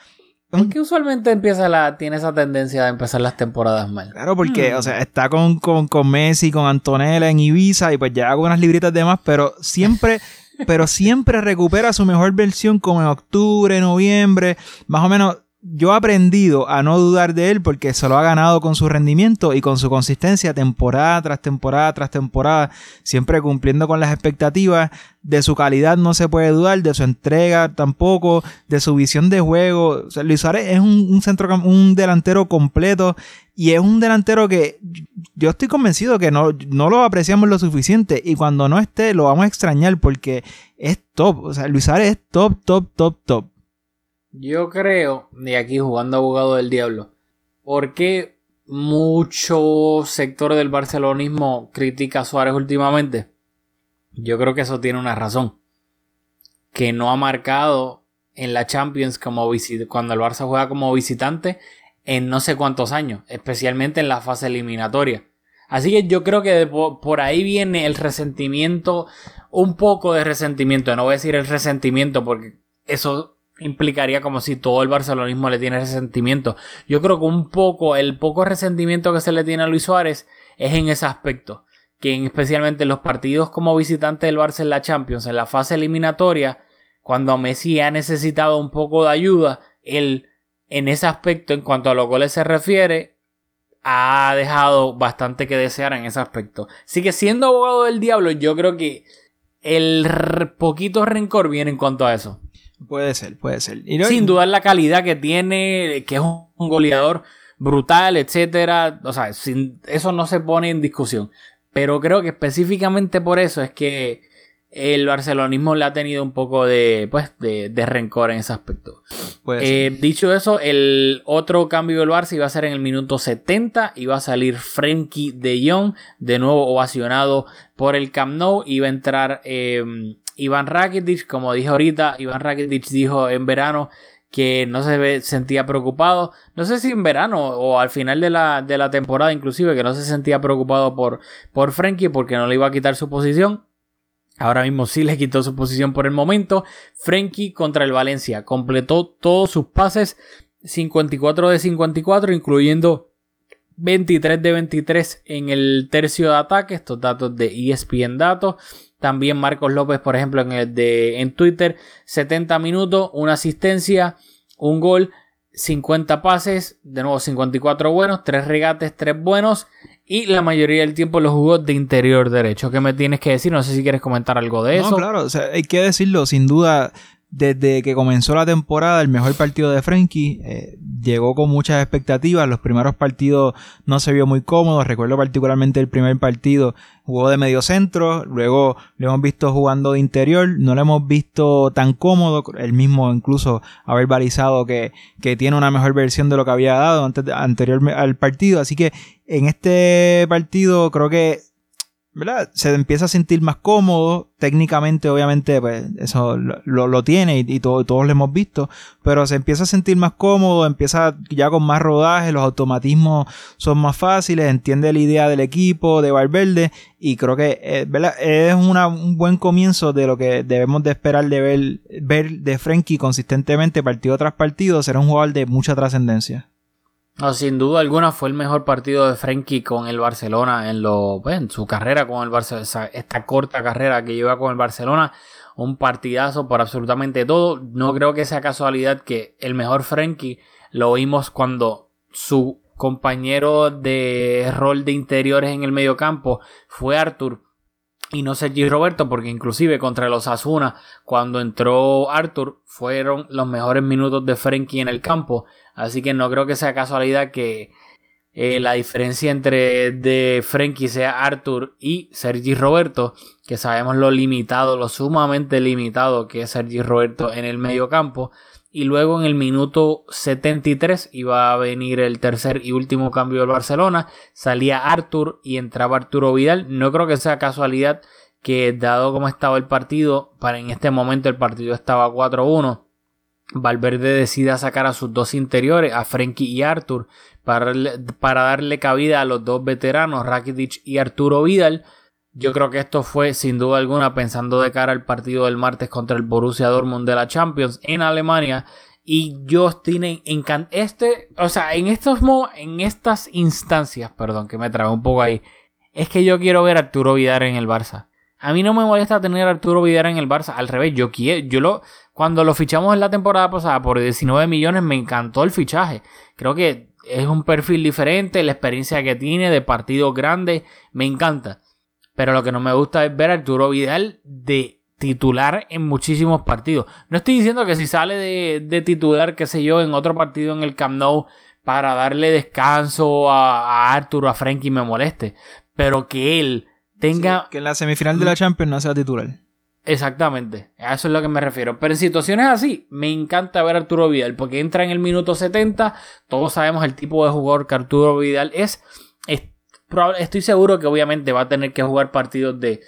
¿Por qué usualmente empieza la, tiene esa tendencia de empezar las temporadas mal? Claro, porque, hmm. o sea, está con, con, con, Messi, con Antonella en Ibiza y pues ya hago unas libritas de más, pero siempre, pero siempre recupera su mejor versión como en octubre, noviembre, más o menos yo he aprendido a no dudar de él porque se lo ha ganado con su rendimiento y con su consistencia temporada tras temporada tras temporada, siempre cumpliendo con las expectativas. De su calidad no se puede dudar, de su entrega tampoco, de su visión de juego. Luis Suárez es un, centro, un delantero completo y es un delantero que yo estoy convencido que no, no lo apreciamos lo suficiente y cuando no esté lo vamos a extrañar porque es top. O sea, Luis Suárez es top, top, top, top. Yo creo, y aquí jugando abogado del diablo, ¿por qué mucho sector del barcelonismo critica a Suárez últimamente? Yo creo que eso tiene una razón. Que no ha marcado en la Champions como cuando el Barça juega como visitante en no sé cuántos años, especialmente en la fase eliminatoria. Así que yo creo que por ahí viene el resentimiento, un poco de resentimiento, no voy a decir el resentimiento porque eso implicaría como si todo el barcelonismo le tiene resentimiento. Yo creo que un poco, el poco resentimiento que se le tiene a Luis Suárez es en ese aspecto. Que en especialmente los partidos como visitante del Barça en la Champions, en la fase eliminatoria, cuando Messi ha necesitado un poco de ayuda, él en ese aspecto, en cuanto a los goles se refiere, ha dejado bastante que desear en ese aspecto. Así que siendo abogado del diablo, yo creo que el poquito rencor viene en cuanto a eso. Puede ser, puede ser. Sin dudar la calidad que tiene, que es un, goleador brutal, etcétera. O sea, sin, eso no se pone en discusión. Pero creo que específicamente por eso es que el barcelonismo le ha tenido un poco de, pues, de, rencor en ese aspecto. Eh, dicho eso, el otro cambio del Barça iba a ser en el minuto 70. Iba a salir Frenkie de Jong, de nuevo ovacionado por el Camp Nou. Iba a entrar eh, Iván Rakitic, como dije ahorita. Iván Rakitic dijo en verano que no se sentía preocupado. No sé si en verano o al final de la, temporada, inclusive, que no se sentía preocupado por, por porque no le iba a quitar su posición. Ahora mismo sí le quitó su posición por el momento. Frenkie contra el Valencia. Completó todos sus pases. 54 de 54, incluyendo 23 de 23 en el tercio de ataque. Estos datos de ESPN Datos. También Marcos López, por ejemplo, en el de en Twitter. 70 minutos, una asistencia, un gol, 50 pases. De nuevo, 54 buenos, 3 regates, 3 buenos. Y la mayoría del tiempo lo jugó de interior derecho. ¿Qué me tienes que decir? No sé si quieres comentar algo de eso. No, claro, o sea, hay que decirlo, sin duda, desde que comenzó la temporada, el mejor partido de Frenkie eh, llegó con muchas expectativas. Los primeros partidos no se vio muy cómodo. Recuerdo particularmente el primer partido jugó de medio centro. Luego lo hemos visto jugando de interior. No lo hemos visto tan cómodo. El mismo incluso haber balizado que, que tiene una mejor versión de lo que había dado antes, anterior al partido. Así que en este partido creo que ¿verdad? Se empieza a sentir más cómodo. Técnicamente, obviamente, pues eso lo, tiene y, todos lo hemos visto. Pero se empieza a sentir más cómodo, empieza ya con más rodaje, los automatismos son más fáciles, entiende la idea del equipo, de Valverde. Y creo que eh, es un buen comienzo de lo que debemos de esperar de ver, ver de Frenkie consistentemente partido tras partido. Será un jugador de mucha trascendencia. No, sin duda alguna fue el mejor partido de Frenkie con el Barcelona en, lo, pues, en su carrera con el Barcelona, esta corta carrera que lleva con el Barcelona, un partidazo por absolutamente todo. No creo que sea casualidad que el mejor Frenkie lo vimos cuando su compañero de rol de interiores en el mediocampo fue Arthur y no Sergi Roberto, porque inclusive contra los Asuna, cuando entró Arthur, fueron los mejores minutos de Frenkie en el campo. Así que no creo que sea casualidad que eh, la diferencia entre de Frenkie sea Arthur y Sergi Roberto, que sabemos lo limitado, lo sumamente limitado que es Sergi Roberto en el medio campo. Y luego en el minuto 73 iba a venir el tercer y último cambio del Barcelona. Salía Arthur y entraba Arturo Vidal. No creo que sea casualidad que dado como estaba el partido, para en este momento el partido estaba 4-1. Valverde decida sacar a sus dos interiores, a Frenkie y Arthur, para, para darle cabida a los dos veteranos, Rakitic y Arturo Vidal yo creo que esto fue sin duda alguna pensando de cara al partido del martes contra el Borussia Dortmund de la Champions en Alemania. Y Justin en este, o sea, en estos en estas instancias, perdón, que me trae un poco ahí, es que yo quiero ver a Arturo Vidal en el Barça. A mí no me molesta tener a Arturo Vidal en el Barça, al revés, yo quiero, yo lo, cuando lo fichamos en la temporada pasada por 19 millones me encantó el fichaje. Creo que es un perfil diferente, la experiencia que tiene de partidos grandes, me encanta. Pero lo que no me gusta es ver a Arturo Vidal de titular en muchísimos partidos. No estoy diciendo que si sale de, titular, qué sé yo, en otro partido en el Camp Nou para darle descanso a, Arturo, a Frankie me moleste. Pero que él tenga... que en la semifinal de la Champions no sea titular. Exactamente, a eso es lo que me refiero. Pero en situaciones así, me encanta ver a Arturo Vidal, porque entra en el minuto 70, todos sabemos el tipo de jugador que Arturo Vidal es estoy seguro que obviamente va a tener que jugar partidos de,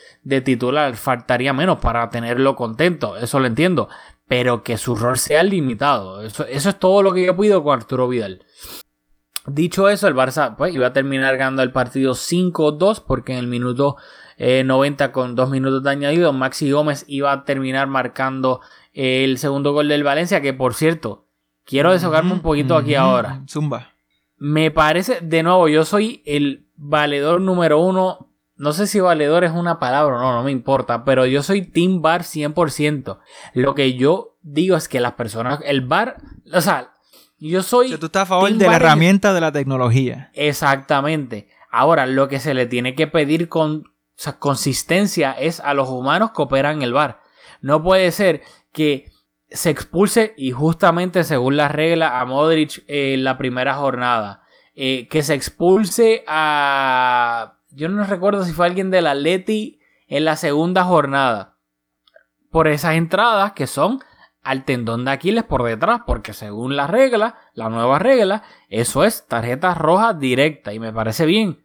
titular. Faltaría menos para tenerlo contento. Eso lo entiendo. Pero que su rol sea limitado. Eso, es todo lo que yo pido con Arturo Vidal. Dicho eso, el Barça pues, iba a terminar ganando el partido 5-2 porque en el minuto eh, 90 con 2 minutos de añadido. Maxi Gómez iba a terminar marcando eh, el segundo gol del Valencia, que por cierto, quiero desahogarme un poquito aquí ahora. Zumba. Me parece, de nuevo, yo soy el valedor número uno. No sé si valedor es una palabra o no, no me importa, pero yo soy Team Bar 100%. Lo que yo digo es que las personas, el bar, o sea, yo soy... O sea, tú estás a favor Team de la herramienta de la tecnología. Exactamente. Ahora, lo que se le tiene que pedir con sea, consistencia es a los humanos que operan el bar. No puede ser que se expulse y justamente según las reglas a Modric en la primera jornada. Eh, que se expulse a... Yo no recuerdo si fue alguien del Atleti en la segunda jornada. Por esas entradas que son al tendón de Aquiles por detrás. Porque según las reglas, la nueva regla, eso es tarjeta roja directa. Y me parece bien.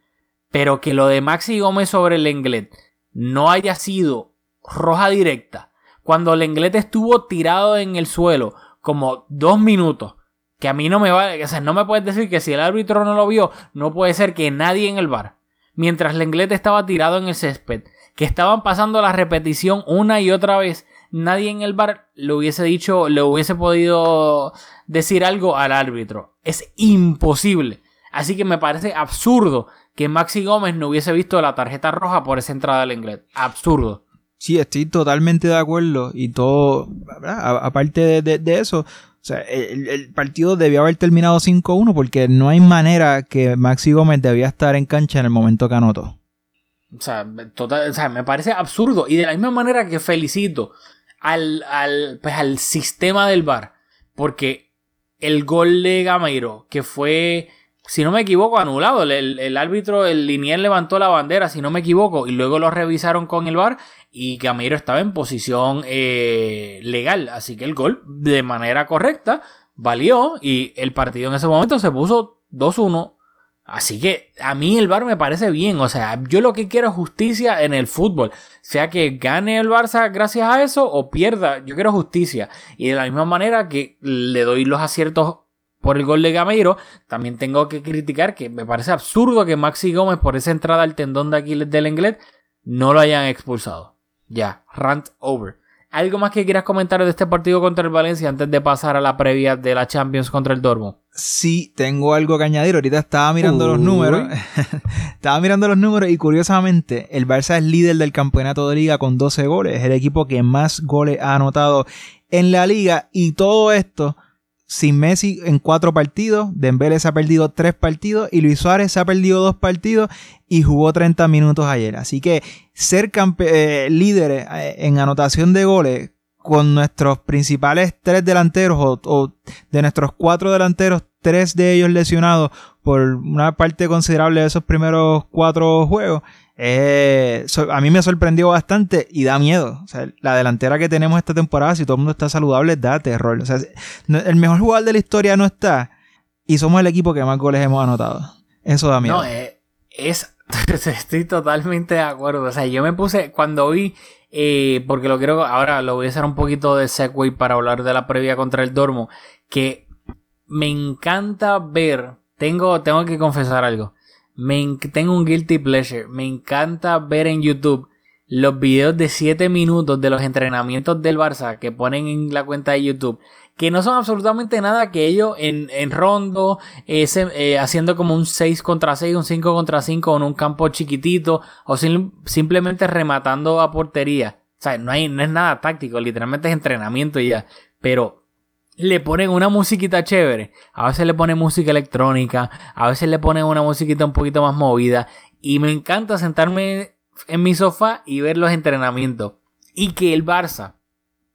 Pero que lo de Maxi Gómez sobre el Lenglet no haya sido roja directa. Cuando Lenglet estuvo tirado en el suelo como dos minutos. Que a mí no me va, o sea, no me puedes decir que si el árbitro no lo vio, no puede ser que nadie en el bar, mientras Lenglet estaba tirado en el césped, que estaban pasando la repetición una y otra vez, nadie en el bar le hubiese dicho, le hubiese podido decir algo al árbitro. Es imposible. Así que me parece absurdo que Maxi Gómez no hubiese visto la tarjeta roja por esa entrada del Lenglet. Absurdo. Sí, estoy totalmente de acuerdo. Y todo, aparte de, de- de eso, o sea, el, el partido debió haber terminado 5-1 porque no hay manera que Maxi Gómez debía estar en cancha en el momento que anotó. O sea, total- o sea, me parece absurdo. Y de la misma manera que felicito al, al, pues, al sistema del VAR. Porque el gol de Gameiro, que fue, si no me equivoco, anulado. El, el- árbitro, el linier levantó la bandera, si no me equivoco, y luego lo revisaron con el VAR. Y Gameiro estaba en posición eh, legal. Así que el gol, de manera correcta, valió. Y el partido en ese momento se puso 2-1. Así que a mí el VAR me parece bien. O sea, yo lo que quiero es justicia en el fútbol. Sea que gane el Barça gracias a eso o pierda. Yo quiero justicia. Y de la misma manera que le doy los aciertos por el gol de Gameiro, también tengo que criticar que me parece absurdo que Maxi Gómez por esa entrada al tendón de Aquiles del Englet no lo hayan expulsado. Ya, rant over. ¿Algo más que quieras comentar de este partido contra el Valencia antes de pasar a la previa de la Champions contra el Dortmund? Sí, tengo algo que añadir. Ahorita estaba mirando los números. estaba mirando los números y curiosamente el Barça es líder del campeonato de liga con 12 goles. Es el equipo que más goles ha anotado en la liga y todo esto sin Messi en cuatro partidos. Dembélé se ha perdido tres partidos y Luis Suárez se ha perdido dos partidos y jugó 30 minutos ayer. Así que ser eh, líderes eh, en anotación de goles con nuestros principales tres delanteros o de nuestros cuatro delanteros, tres de ellos lesionados por una parte considerable de esos primeros cuatro juegos, eh, a mí me sorprendió bastante y da miedo. O sea, la delantera que tenemos esta temporada, si todo el mundo está saludable, da terror. O sea, el mejor jugador de la historia no está y somos el equipo que más goles hemos anotado. Eso da miedo. No, eh, es. Estoy totalmente de acuerdo. O sea, yo me puse. Cuando vi. eh, porque lo quiero. Ahora lo voy a hacer un poquito de segue para hablar de la previa contra el Dormo. Que me encanta ver. Tengo, tengo que confesar algo. Me, en- tengo un guilty pleasure. Me encanta ver en YouTube los videos de 7 minutos de los entrenamientos del Barça que ponen en la cuenta de YouTube. Que no son absolutamente nada que ellos en, en rondo, ese, eh, haciendo como un 6 contra 6, un 5 contra 5 en un campo chiquitito, o sim- simplemente rematando a portería. O sea, no, hay, no es nada táctico, literalmente es entrenamiento y ya. Pero le ponen una musiquita chévere. A veces le ponen música electrónica, a veces le ponen una musiquita un poquito más movida. Y me encanta sentarme en mi sofá y ver los entrenamientos. Y que el Barça,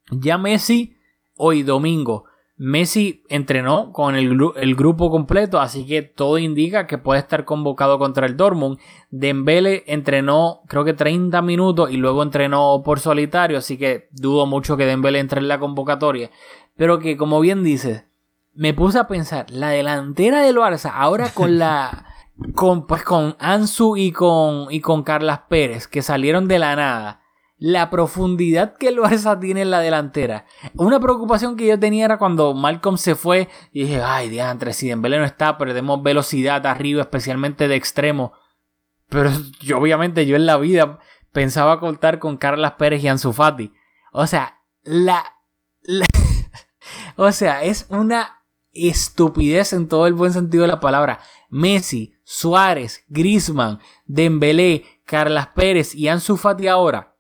ya Messi, hoy domingo, Messi entrenó con el, gru- el grupo completo, así que todo indica que puede estar convocado contra el Dortmund. Dembele entrenó creo que 30 minutos y luego entrenó por solitario, así que dudo mucho que Dembele entre en la convocatoria. Pero que como bien dices, me puse a pensar, la delantera del Barça ahora con la con pues con Ansu y con y con Carlas Pérez que salieron de la nada. La profundidad que el Barça tiene en la delantera. Una preocupación que yo tenía era cuando Malcolm se fue y dije, ay, diantre, si Dembélé no está, perdemos velocidad arriba, especialmente de extremo. Pero yo obviamente yo en la vida pensaba contar con Carlas Pérez y Ansu Fati. O sea, la, la- o sea, es una estupidez en todo el buen sentido de la palabra. Messi, Suárez, Griezmann, Dembélé, Carlas Pérez y Ansu Fati ahora.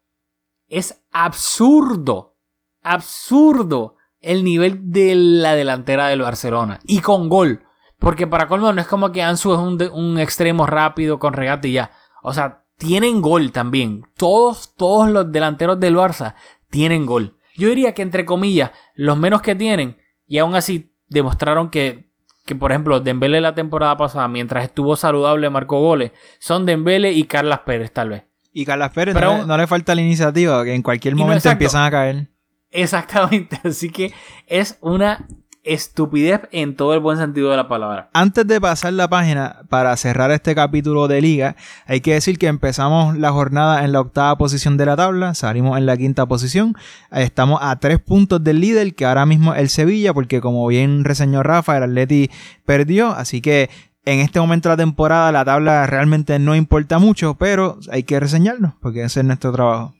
Es absurdo, absurdo el nivel de la delantera del Barcelona. Y con gol. Porque para colmo no es como que Ansu es un, un extremo rápido con regate y ya. O sea, tienen gol también. Todos, todos los delanteros del Barça tienen gol. Yo diría que entre comillas, los menos que tienen, y aún así demostraron que, que por ejemplo, Dembélé la temporada pasada, mientras estuvo saludable, marcó goles, son Dembélé y Carlas Pérez tal vez. Y Carlas Pérez Pero no, le- no falta la iniciativa, que en cualquier no, momento exacto. empiezan a caer. Exactamente, así que es una estupidez en todo el buen sentido de la palabra. Antes de pasar la página para cerrar este capítulo de liga, hay que decir que empezamos la jornada en la octava posición de la tabla, salimos en la quinta posición, estamos a tres puntos del líder, que ahora mismo es el Sevilla, porque como bien reseñó Rafa, el Atleti perdió, así que en este momento de la temporada la tabla realmente no importa mucho, pero hay que reseñarlo, porque ese es nuestro trabajo.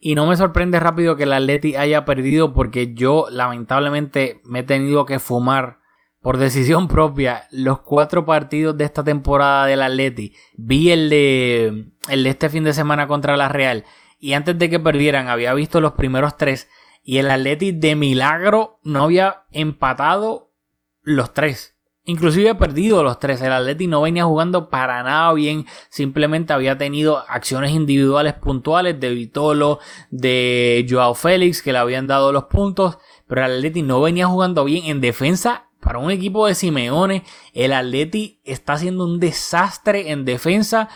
Y no me sorprende rápido que el Atleti haya perdido porque yo lamentablemente me he tenido que fumar por decisión propia los cuatro partidos de esta temporada del Atleti. Vi el de, el de este fin de semana contra la Real y antes de que perdieran había visto los primeros tres y el Atleti de milagro no había empatado los tres. Inclusive ha perdido los tres. El Atleti no venía jugando para nada bien. Simplemente había tenido acciones individuales puntuales de Vitolo, de Joao Félix, que le habían dado los puntos. Pero el Atleti no venía jugando bien en defensa. Para un equipo de Simeone, el Atleti está haciendo un desastre en defensa.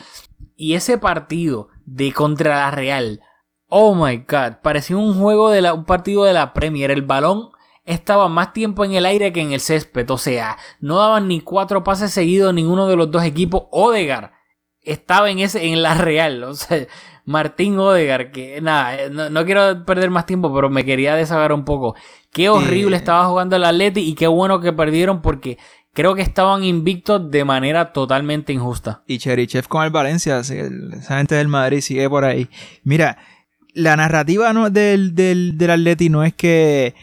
Y ese partido de contra la Real, oh my god, parecía un juego de la, un partido de la Premier. El balón estaba más tiempo en el aire que en el césped. O sea, no daban ni cuatro pases seguidos ninguno de los dos equipos. Odegar estaba en ese, en la Real. O sea, Martín Odegar, que nada, eh, no, no quiero perder más tiempo, pero me quería desahogar un poco. Qué horrible Eh. estaba jugando el Atleti y qué bueno que perdieron porque creo que estaban invictos de manera totalmente injusta. Y Cherichev con el Valencia, esa gente del Madrid sigue por ahí. Mira, la narrativa no, del, del, del Atleti no es que,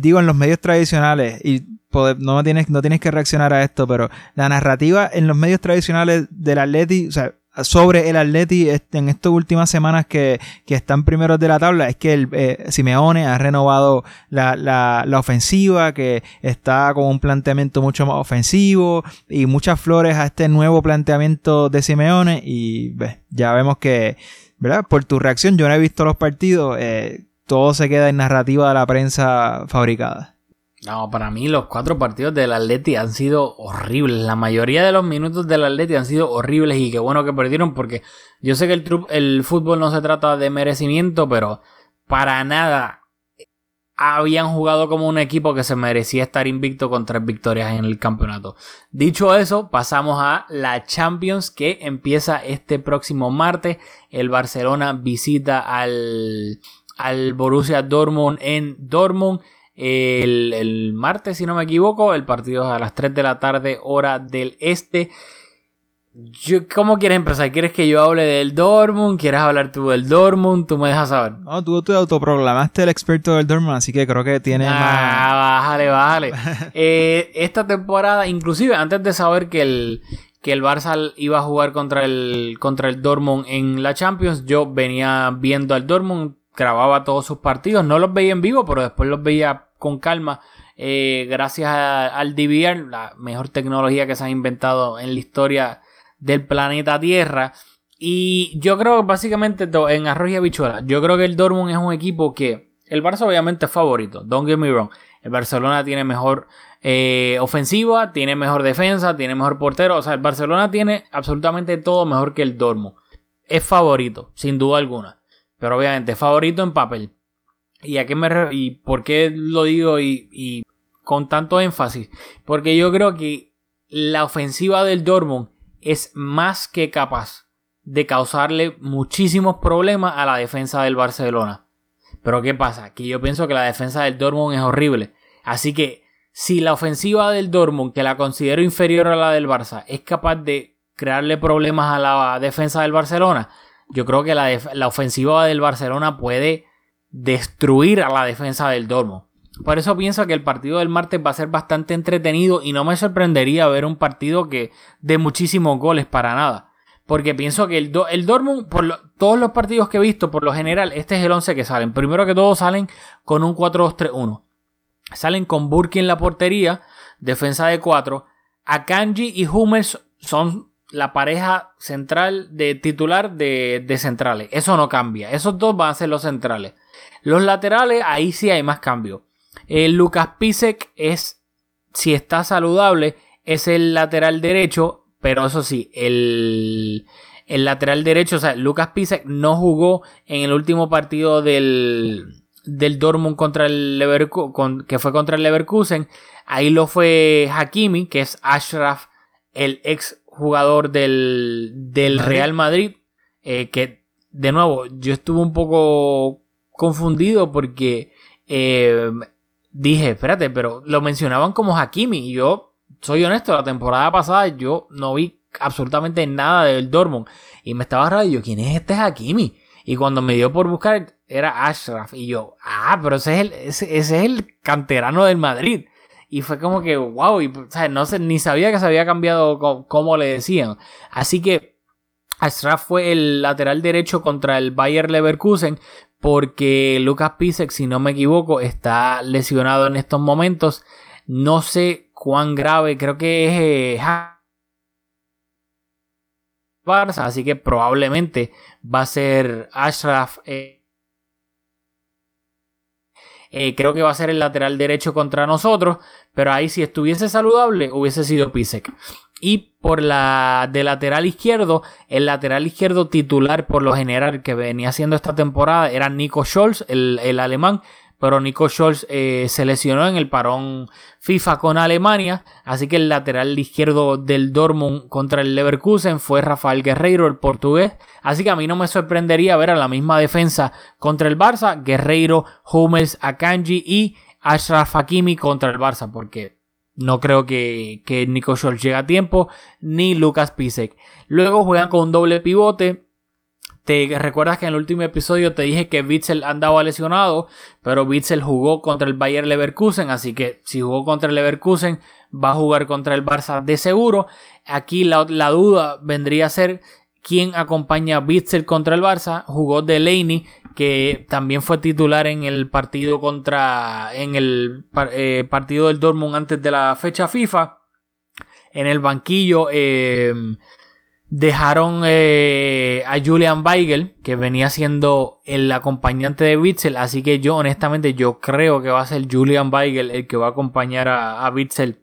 digo, en los medios tradicionales, y pode- no tienes, no tienes que reaccionar a esto, pero la narrativa en los medios tradicionales del Atleti, o sea, sobre el Atleti en estas últimas semanas que, que están primeros de la tabla es que el eh, Simeone ha renovado la, la, la ofensiva, que está con un planteamiento mucho más ofensivo y muchas flores a este nuevo planteamiento de Simeone y ya vemos que, ¿verdad? Por tu reacción, yo no he visto los partidos, eh, todo se queda en narrativa de la prensa fabricada. No, para mí los cuatro partidos del Atleti han sido horribles. La mayoría de los minutos del Atleti han sido horribles y qué bueno que perdieron porque yo sé que el, el fútbol no se trata de merecimiento, pero para nada habían jugado como un equipo que se merecía estar invicto con tres victorias en el campeonato. Dicho eso, pasamos a la Champions que empieza este próximo martes. El Barcelona visita al, al Borussia Dortmund en Dortmund. El, el martes, si no me equivoco, el partido es a las 3 de la tarde, hora del este. Yo- ¿Cómo quieres empezar? ¿Quieres que yo hable del Dortmund? ¿Quieres hablar tú del Dortmund? Tú me dejas saber. No, tú te autoproclamaste el experto del Dortmund, así que creo que tiene más... Ah, bájale, bájale. Eh, esta temporada, inclusive antes de saber que el, que el Barça iba a jugar contra el, contra el Dortmund en la Champions, yo venía viendo al Dortmund, grababa todos sus partidos, no los veía en vivo, pero después los veía con calma. eh, gracias al DVR, la mejor tecnología que se ha inventado en la historia del planeta Tierra. Y yo creo que básicamente en arroz y habichuela, yo creo que el Dortmund es un equipo que el Barça obviamente es favorito, don't get me wrong. El Barcelona tiene mejor eh, ofensiva, tiene mejor defensa, tiene mejor portero. O sea, el Barcelona tiene absolutamente todo mejor que el Dortmund. Es favorito, sin duda alguna. Pero obviamente favorito en papel. ¿Y a qué me y por qué lo digo y, y con tanto énfasis? Porque yo creo que la ofensiva del Dortmund es más que capaz de causarle muchísimos problemas a la defensa del Barcelona. Pero ¿qué pasa? Que yo pienso que la defensa del Dortmund es horrible. Así que si la ofensiva del Dortmund, que la considero inferior a la del Barça, es capaz de crearle problemas a la defensa del Barcelona, yo creo que la, la ofensiva del Barcelona puede destruir a la defensa del Dortmund. Por eso pienso que el partido del martes va a ser bastante entretenido y no me sorprendería ver un partido que de muchísimos goles para nada. Porque pienso que el, el Dortmund, por todos los partidos que he visto, por lo general, este es el 11 que salen. Primero que todo salen con un 4-2-3-1. Salen con Burki en la portería, defensa de 4. Akanji y Hummels son la pareja central de titular de, de centrales. Eso no cambia. Esos dos van a ser los centrales. Los laterales, ahí sí hay más cambio. Eh, Lucas Pisek es, si está saludable, es el lateral derecho, pero eso sí, el, el lateral derecho, o sea, Lucas Pisek no jugó en el último partido del, del Dortmund contra el Leverkusen, que fue contra el Leverkusen. Ahí lo fue Hakimi, que es Ashraf, el ex jugador del, del. Real Madrid, eh, que de nuevo, yo estuve un poco confundido porque eh, dije, espérate, pero lo mencionaban como Hakimi y yo soy honesto, la temporada pasada yo no vi absolutamente nada del Dortmund y me estaba raro y yo, ¿quién es este Hakimi? Y cuando me dio por buscar era Ashraf y yo, ah, pero ese es el, ese, ese es el canterano del Madrid. Y fue como que, wow, y, o no sé, ni sabía que se había cambiado co- cómo le decían. Así que Ashraf fue el lateral derecho contra el Bayer Leverkusen porque Lucas Pisek, si no me equivoco, está lesionado en estos momentos. No sé cuán grave, creo que es eh, Barça, así que probablemente va a ser Ashraf. eh, eh, creo que va a ser el lateral derecho contra nosotros, pero ahí si estuviese saludable hubiese sido Pisek. Y por la de lateral izquierdo, el lateral izquierdo titular por lo general que venía haciendo esta temporada era Nico Scholz, el, el alemán. Pero Nico Scholz eh, se lesionó en el parón FIFA con Alemania. Así que el lateral izquierdo del Dortmund contra el Leverkusen fue Rafael Guerreiro, el portugués. Así que a mí no me sorprendería ver a la misma defensa contra el Barça. Guerreiro, Hummels, Akanji y Ashraf Hakimi contra el Barça. Porque no creo que, que Nico Scholz llegue a tiempo, ni Lucas Pisek. Luego juegan con un doble pivote. Te recuerdas que en el último episodio te dije que Witzel andaba lesionado, pero Witzel jugó contra el Bayer Leverkusen, así que si jugó contra el Leverkusen, va a jugar contra el Barça de seguro. Aquí la, la duda vendría a ser quién acompaña a Witzel contra el Barça. Jugó Delaney, que también fue titular en el partido contra en el eh, partido del Dortmund antes de la fecha FIFA. En el banquillo eh, dejaron eh, a Julian Weigel, que venía siendo el acompañante de Witzel. Así que yo, honestamente, yo creo que va a ser Julian Weigel el que va a acompañar a, a Witzel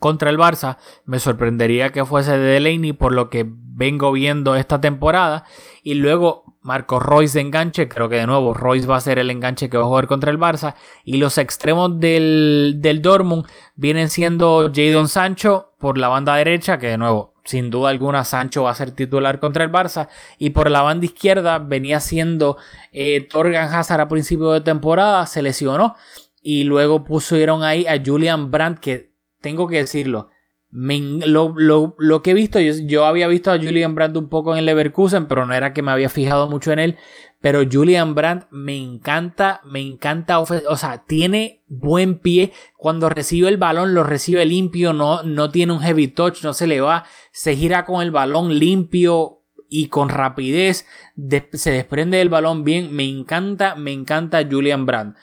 contra el Barça. Me sorprendería que fuese de Delaney por lo que vengo viendo esta temporada. Y luego Marco Royce de enganche. Creo que de nuevo Royce va a ser el enganche que va a jugar contra el Barça. Y los extremos del, del Dortmund vienen siendo Jadon Sancho por la banda derecha. Que de nuevo, sin duda alguna, Sancho va a ser titular contra el Barça. Y por la banda izquierda venía siendo eh, Torgan Hazard a principio de temporada. Se lesionó. Y luego pusieron ahí a Julian Brandt que tengo que decirlo. Lo, lo- lo que he visto, yo, yo había visto a Julian Brandt un poco en el Leverkusen, pero no era que me había fijado mucho en él. Pero Julian Brandt me encanta, me encanta, o sea, tiene buen pie. Cuando recibe el balón, lo recibe limpio, no, no tiene un heavy touch, no se le va, se gira con el balón limpio y con rapidez, de- se desprende del balón bien. Me encanta, me encanta Julian Brandt.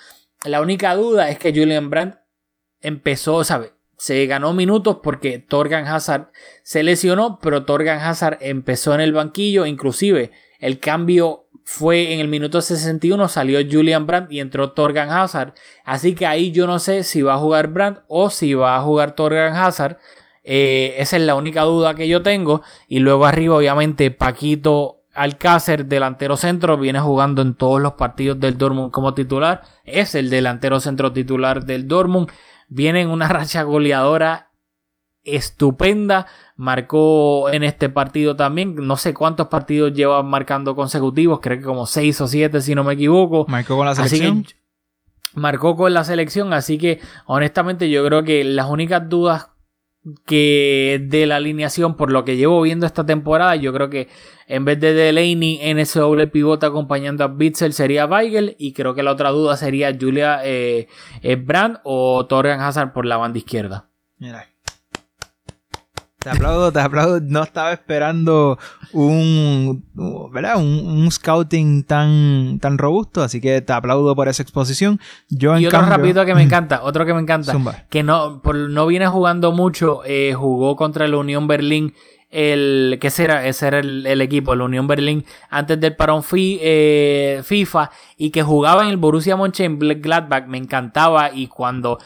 La única duda es que Julian Brandt empezó, ¿sabe? Se ganó minutos porque Torgan Hazard se lesionó, pero Torgan Hazard empezó en el banquillo, inclusive el cambio fue en el minuto 61, salió Julian Brandt y entró Torgan Hazard, así que ahí yo no sé si va a jugar Brandt o si va a jugar Torgan Hazard, Eh, esa es la única duda que yo tengo, y luego arriba obviamente Paquito Alcácer, delantero centro, viene jugando en todos los partidos del Dortmund como titular, es el delantero centro titular del Dortmund, viene en una racha goleadora estupenda. Marcó en este partido también. No sé cuántos partidos lleva marcando consecutivos. Creo que como 6 o 7 si no me equivoco. Marcó con la selección. que marcó con la selección. Así que honestamente yo creo que las únicas dudas que de la alineación, por lo que llevo viendo esta temporada, yo creo que en vez de Delaney en ese doble pivote acompañando a Bitzel sería Weigel y creo que la otra duda sería Julia eh, eh, Brand o Torgan Hazard por la banda izquierda. Mira. Te aplaudo, te aplaudo. No estaba esperando un, ¿verdad? Un, scouting tan, tan robusto, así que te aplaudo por esa exposición. Yo, y otro rapidito que me encanta, otro que me encanta, que no, no viene jugando mucho, eh, jugó contra la Unión Berlín el que será ese era el, equipo, la Unión Berlín, antes del parón eh, FIFA y que jugaba en el Borussia Mönchengladbach, me encantaba y cuando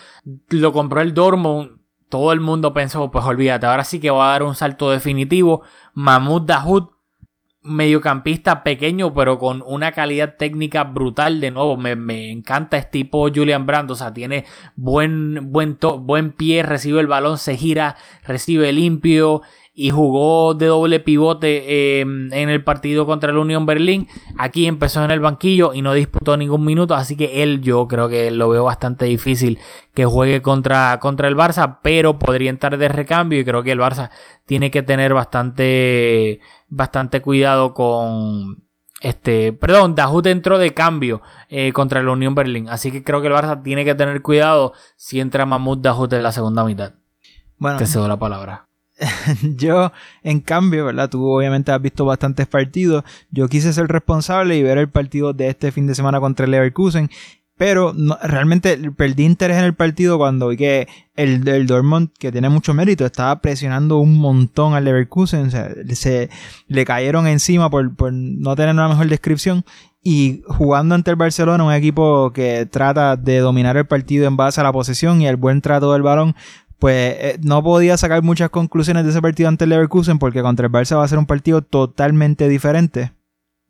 lo compró el Dortmund todo el mundo pensó, pues olvídate, ahora sí que va a dar un salto definitivo. Mahmoud Dahoud, mediocampista pequeño, pero con una calidad técnica brutal. De nuevo, me, encanta este tipo Julian Brand. O sea, tiene buen, buen, buen pie, recibe el balón, se gira, recibe limpio y jugó de doble pivote em, en el partido contra el Unión Berlín. Aquí empezó en el banquillo y no disputó ningún minuto, así que él yo creo que lo veo bastante difícil que juegue contra, contra el Barça, pero podría entrar de recambio y creo que el Barça tiene que tener bastante, bastante cuidado con... Este, perdón, Dahut entró de cambio eh, contra el Unión Berlín. Así que creo que el Barça tiene que tener cuidado si entra Mahmoud Dahut en la segunda mitad. Bueno, te cedo la palabra. yo, en cambio, ¿verdad? Tú obviamente has visto bastantes partidos. Yo quise ser responsable y ver el partido de este fin de semana contra el Leverkusen. Pero realmente perdí interés en el partido cuando vi que el, el Dortmund, que tiene mucho mérito, estaba presionando un montón al Leverkusen. O sea, se le cayeron encima por, por no tener una mejor descripción. Y jugando ante el Barcelona, un equipo que trata de dominar el partido en base a la posesión y al buen trato del balón, pues eh, no podía sacar muchas conclusiones de ese partido ante el Leverkusen porque contra el Barça va a ser un partido totalmente diferente.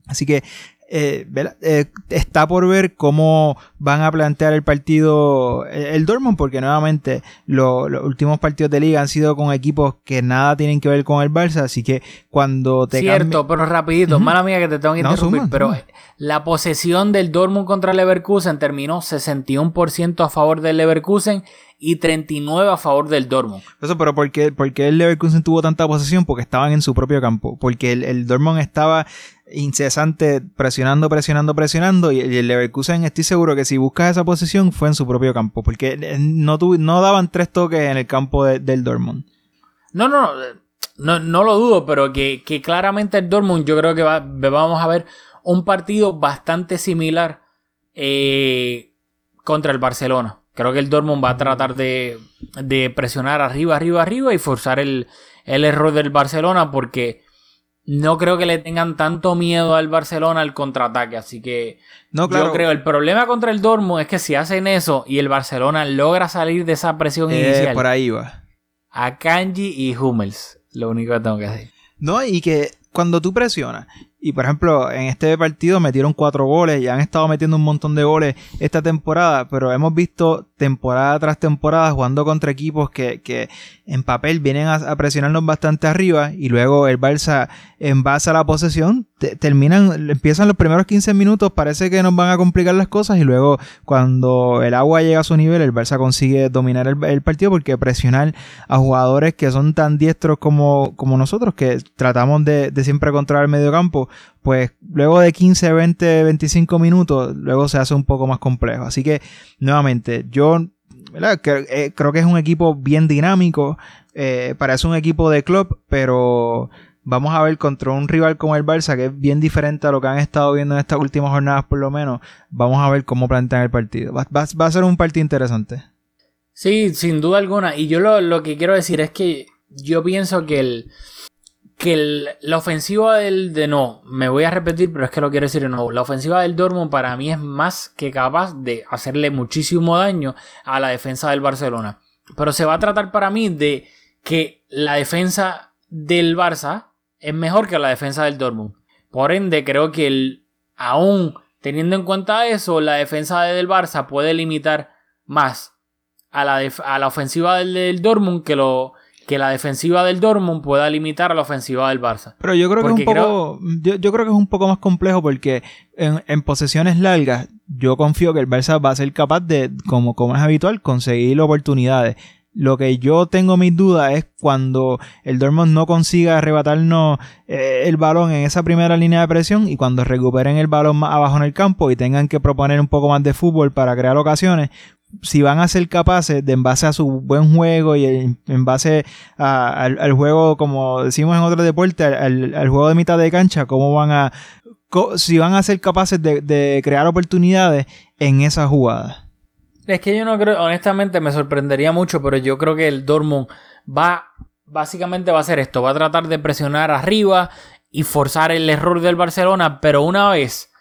Así que eh, eh, está por ver cómo van a plantear el partido el Dortmund porque nuevamente los últimos partidos de liga han sido con equipos que nada tienen que ver con el Barça así que cuando te cierto pero rapidito mala mía que te tengo que interrumpir pero la posesión del Dortmund contra el Leverkusen terminó 61% a favor del Leverkusen y 39 a favor del Dortmund. Eso, pero ¿por qué, el Leverkusen tuvo tanta posesión? Porque estaban en su propio campo. Porque el, el Dortmund estaba incesante presionando, presionando, presionando y el Leverkusen estoy seguro que si buscas esa posesión fue en su propio campo. Porque eh, no, no daban tres toques en el campo del Dortmund. No, no, no, no, lo dudo, pero que, claramente el Dortmund yo creo que vamos a ver un partido bastante similar eh, contra el Barcelona. Creo que el Dortmund va a tratar de, presionar arriba, arriba, arriba y forzar el, error del Barcelona porque no creo que le tengan tanto miedo al Barcelona al contraataque. Así que no, yo creo el problema contra el Dortmund es que si hacen eso y el Barcelona logra salir de esa presión eh, inicial. Por ahí va. A Kanji y Hummels. Lo único que tengo que decir. No, y que cuando tú presionas y por ejemplo, en este partido metieron cuatro goles y han estado metiendo un montón de goles esta temporada, pero hemos visto temporada tras temporada jugando contra equipos que, que en papel vienen a, presionarnos bastante arriba y luego el Barça en base a la posesión terminan, empiezan los primeros 15 minutos, parece que nos van a complicar las cosas y luego cuando el agua llega a su nivel el Barça consigue dominar el, partido porque presionar a jugadores que son tan diestros como, como nosotros que tratamos de, de siempre controlar el medio campo pues luego de 15, 20, 25 minutos, luego se hace un poco más complejo. Así que, nuevamente, yo eh, creo que es un equipo bien dinámico, eh, parece un equipo de club, pero vamos a ver contra un rival como el Barça, que es bien diferente a lo que han estado viendo en estas últimas jornadas por lo menos, vamos a ver cómo plantean el partido. Va, a ser un partido interesante. Sí, sin duda alguna. Y yo lo, lo que quiero decir es que yo pienso que el que la ofensiva del de no, me voy a repetir, pero es que lo quiero decir de nuevo. La ofensiva del Dortmund para mí es más que capaz de hacerle muchísimo daño a la defensa del Barcelona. Pero se va a tratar para mí de que la defensa del Barça es mejor que la defensa del Dortmund. Por ende, creo que el, aún teniendo en cuenta eso, la defensa del Barça puede limitar más a la, a la ofensiva del, del Dortmund que lo que la defensiva del Dortmund pueda limitar a la ofensiva del Barça. Pero yo creo que es un poco, yo, creo que es un poco más complejo porque en, posesiones largas yo confío que el Barça va a ser capaz de, como, como es habitual, conseguir oportunidades. Lo que yo tengo mis dudas es cuando el Dortmund no consiga arrebatarnos eh, el balón en esa primera línea de presión y cuando recuperen el balón más abajo en el campo y tengan que proponer un poco más de fútbol para crear ocasiones, si van a ser capaces de en base a su buen juego y en, base al, juego, como decimos en otros deportes, al, juego de mitad de cancha, cómo van a, si van a ser capaces de, de crear oportunidades en esa jugada. Es que yo no creo, honestamente me sorprendería mucho, pero yo creo que el Dortmund va, básicamente va a hacer esto, va a tratar de presionar arriba y forzar el error del Barcelona, pero una vez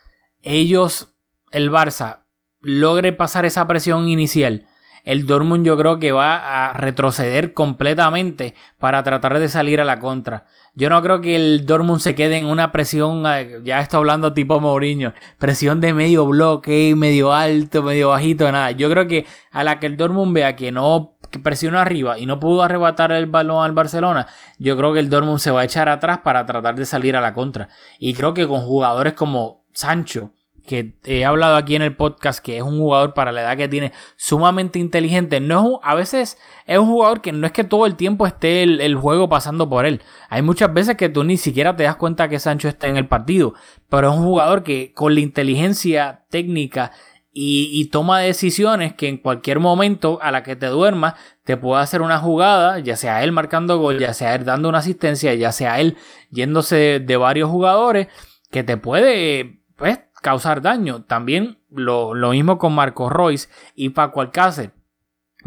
ellos, el Barça, logre pasar esa presión inicial, el Dortmund yo creo que va a retroceder completamente para tratar de salir a la contra. Yo no creo que el Dortmund se quede en una presión, eh, ya estoy hablando tipo Mourinho, presión de medio bloque, medio alto, medio bajito, nada. Yo creo que a la que el Dortmund vea que no presionó arriba y no pudo arrebatar el balón al Barcelona, yo creo que el Dortmund se va a echar atrás para tratar de salir a la contra. Y creo que con jugadores como Sancho, que he hablado aquí en el podcast, que es un jugador para la edad que tiene sumamente inteligente. No a veces es un jugador que no es que todo el tiempo esté el, juego pasando por él. Hay muchas veces que tú ni siquiera te das cuenta que Sancho está en el partido. Pero es un jugador que con la inteligencia técnica y, y, toma decisiones que en cualquier momento a la que te duermas te puede hacer una jugada, ya sea él marcando gol, ya sea él dando una asistencia, ya sea él yéndose de, de varios jugadores, que te puede, pues, causar daño. También lo, mismo con Marco Royce y Paco Alcácer.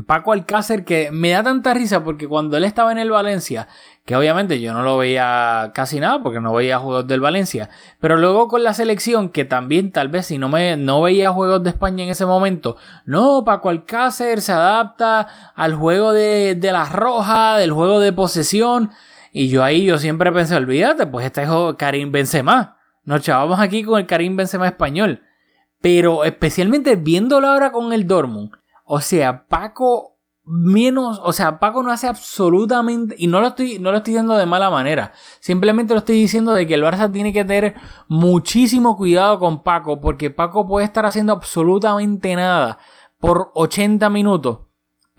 Paco Alcácer que me da tanta risa porque cuando él estaba en el Valencia, que obviamente yo no lo veía casi nada porque no veía juegos del Valencia, pero luego con la selección que también tal vez si no me no veía juegos de España en ese momento, no, Paco Alcácer se adapta al juego de, de la roja, del juego de posesión y yo ahí yo siempre pensé, olvídate, pues este es Karim Benzema. Nos chavamos aquí con el Karim Benzema español. Pero especialmente viéndolo ahora con el Dortmund. O sea, Paco menos, o sea, Paco no hace absolutamente, y no lo estoy, no lo estoy diciendo de mala manera, simplemente lo estoy diciendo de que el Barça tiene que tener muchísimo cuidado con Paco, porque Paco puede estar haciendo absolutamente nada por 80 minutos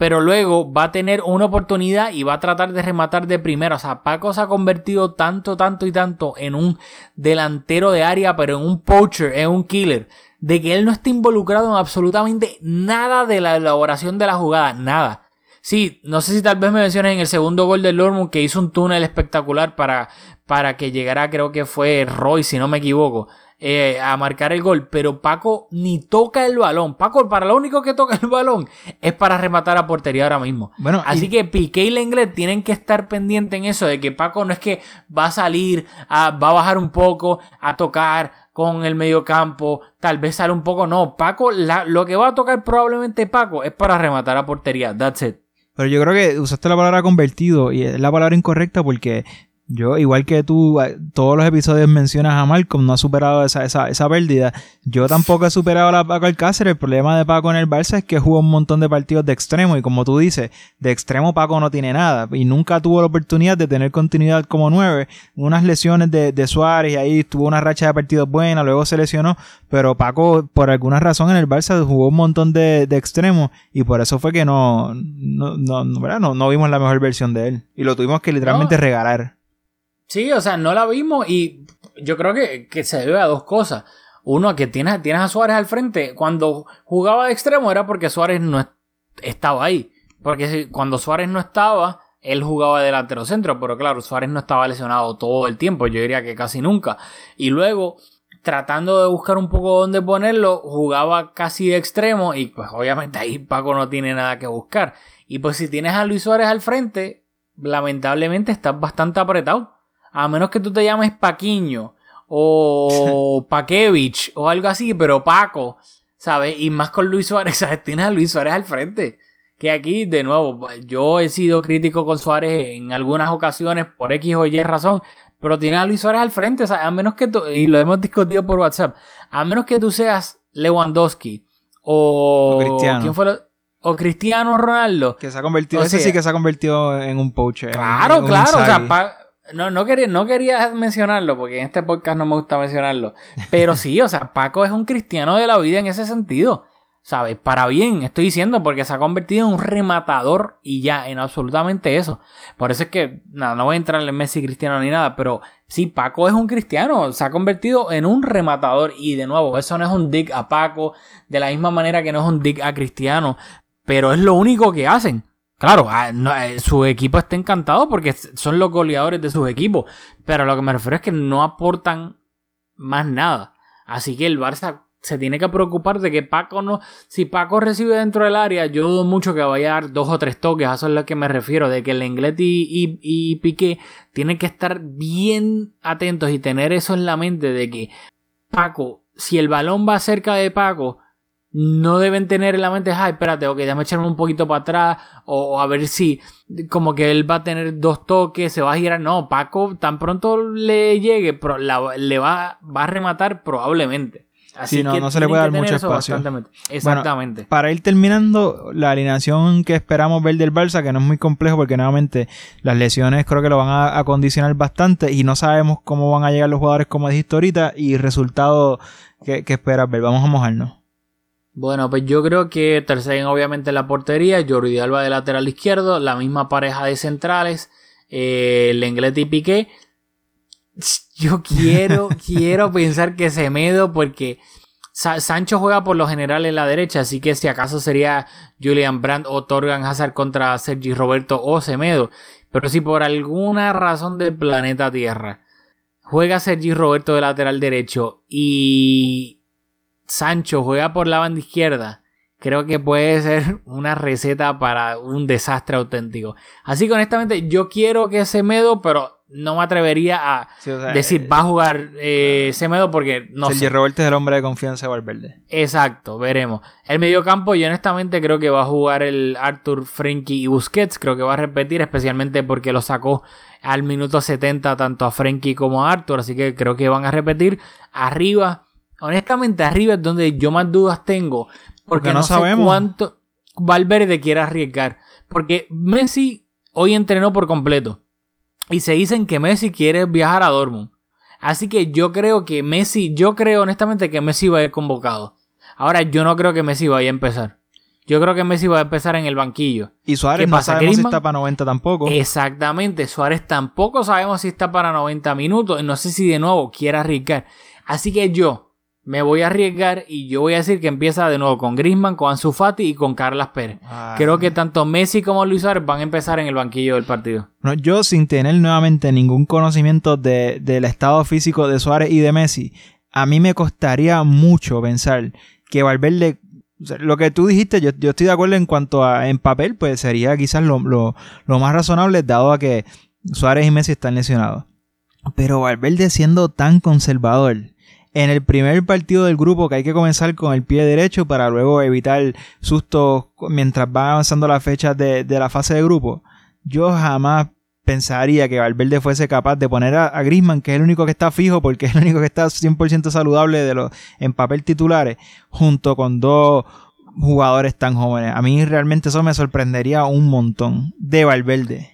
pero luego va a tener una oportunidad y va a tratar de rematar de primera. O sea, Paco se ha convertido tanto, tanto y tanto en un delantero de área, pero en un poacher, en un killer, de que él no está involucrado en absolutamente nada de la elaboración de la jugada, nada. Sí, no sé si tal vez me menciones en el segundo gol del Dortmund que hizo un túnel espectacular para, para que llegara, creo que fue Roy, si no me equivoco. Eh, a marcar el gol, pero Paco ni toca el balón. Paco, para lo único que toca el balón es para rematar a portería ahora mismo. Bueno, así que Piqué y Lenglet tienen que estar pendientes en eso, de que Paco no es que va a salir, va a bajar un poco, a tocar con el medio campo, tal vez sale un poco, no. Paco, lo que va a tocar probablemente Paco es para rematar a portería. That's it. Pero yo creo que usaste la palabra convertido y es la palabra incorrecta porque yo, igual que tú, eh, todos los episodios mencionas a Malcolm, no ha superado esa, esa, esa pérdida. Yo tampoco he superado a Paco Alcácer. El problema de Paco en el Barça es que jugó un montón de partidos de extremo. Y como tú dices, de extremo Paco no tiene nada. Y nunca tuvo la oportunidad de tener continuidad como nueve. Unas lesiones de, de Suárez y ahí tuvo una racha de partidos buena, luego se lesionó. Pero Paco, por alguna razón en el Barça, jugó un montón de, de extremos. Y por eso fue que no, no, no, no, no, vimos la mejor versión de él. Y lo tuvimos que literalmente regalar. Sí, o sea, no la vimos y yo creo que, se debe a dos cosas. Uno, que tienes, tienes a Suárez al frente. Cuando jugaba de extremo era porque Suárez no estaba ahí. Porque cuando Suárez no estaba, él jugaba de delantero centro. Pero claro, Suárez no estaba lesionado todo el tiempo. Yo diría que casi nunca. Y luego, tratando de buscar un poco dónde ponerlo, jugaba casi de extremo. Y pues obviamente ahí Paco no tiene nada que buscar. Y pues si tienes a Luis Suárez al frente, lamentablemente estás bastante apretado a menos que tú te llames Paquiño o Paquevich o algo así, pero Paco, ¿sabes? Y más con Luis Suárez, ¿sabes? Tienes a Luis Suárez al frente. Que aquí, de nuevo, yo he sido crítico con Suárez en algunas ocasiones por X o Y razón, pero tienes a Luis Suárez al frente, ¿sabes? A menos que tú, y lo hemos discutido por WhatsApp, a menos que tú seas Lewandowski o, Cristiano. ¿quién fue o Cristiano Ronaldo. Que se ha convertido, ese sí que se ha convertido en un poacher. Claro, claro, o sea, no, no quería, no quería mencionarlo porque en este podcast no me gusta mencionarlo. Pero sí, o sea, Paco es un cristiano de la vida en ese sentido. ¿sabes? Para bien, estoy diciendo, porque se ha convertido en un rematador y ya, en absolutamente eso. Por eso es que, nada, no voy a entrar en Messi cristiano ni nada, pero sí, Paco es un cristiano, se ha convertido en un rematador y de nuevo, eso no es un dig a Paco, de la misma manera que no es un dig a Cristiano, pero es lo único que hacen. Claro, ah, eh, su equipo está encantado porque son los goleadores de sus equipos, pero lo que me refiero es que no aportan más nada. Así que el Barça se tiene que preocupar de que Paco no. Si Paco recibe dentro del área, yo dudo mucho que vaya a dar dos o tres toques. A eso es lo que me refiero. De que el Lenglet y, y, Piqué tienen que estar bien atentos y tener eso en la mente de que Paco, si el balón va cerca de Paco, no deben tener en la mente, ay, espérate, ok, déjame echarme un poquito para atrás, o, a ver si, como que él va a tener dos toques, se va a girar. No, Paco, tan pronto le llegue, le va, va a rematar probablemente. Así no, no se le puede dar mucho espacio. Exactamente. para ir terminando, la alineación que esperamos ver del Barça, que no es muy complejo porque nuevamente las lesiones creo que lo van a, a condicionar bastante y no sabemos cómo van a llegar los jugadores como dijiste ahorita y resultado que, que esperas ver. Vamos a mojarnos. Bueno, pues yo creo que Ter obviamente en la portería, Jordi Alba de lateral izquierdo, la misma pareja de centrales, eh, Lenglet y Piqué. Yo quiero, quiero pensar que Semedo, porque Sancho juega por lo general en la derecha, así que si acaso sería Julian Brandt o Torgan Hazard contra Sergi Roberto o Semedo. Pero si por alguna razón del planeta Tierra juega Sergi Roberto de lateral derecho y Sancho juega por la banda izquierda, creo que puede ser una receta para un desastre auténtico. Así que honestamente yo quiero que Semedo, pero no me atrevería a decir eh, va a jugar eh, Semedo porque no Sergio Roberto es el hombre de confianza de Valverde. Exacto, veremos. El mediocampo yo honestamente creo que va a jugar el Arthur, Frenkie y Busquets. Creo que va a repetir especialmente porque lo sacó al minuto 70 tanto a Frenkie como a Arthur. Así que creo que van a repetir. Arriba honestamente, arriba es donde yo más dudas tengo. Porque, no, sabemos cuánto Valverde quiere arriesgar. Porque Messi hoy entrenó por completo. Y se dicen que Messi quiere viajar a Dortmund. Así que yo creo que Messi, yo creo honestamente que Messi va a ir convocado. Ahora yo no creo que Messi vaya a empezar. Yo creo que Messi va a empezar en el banquillo. Y Suárez no sabemos si está para 90 tampoco. Exactamente, Suárez tampoco sabemos si está para 90 minutos. No sé si de nuevo quiere arriesgar. Así que yo, me voy a arriesgar y yo voy a decir que empieza de nuevo con Grisman, con Ansu Fati y con Carlas Pérez. Ah. Creo que tanto Messi como Luis Suárez van a empezar en el banquillo del partido. No, yo sin tener nuevamente ningún conocimiento del estado físico de Suárez y de Messi, a mí me costaría mucho pensar que Valverde lo que tú dijiste, yo, estoy de acuerdo en cuanto a en papel, pues sería quizás lo, lo, más razonable, dado a que Suárez y Messi están lesionados. Pero Valverde siendo tan conservador, en el primer partido del grupo que hay que comenzar con el pie derecho para luego evitar sustos mientras van avanzando las fechas de, la fase de grupo. Yo jamás pensaría que Valverde fuese capaz de poner a, a Grisman, que es el único que está fijo, porque es el único que está 100% saludable de los, en papel titulares, junto con dos jugadores tan jóvenes. A mí realmente eso me sorprendería un montón de Valverde.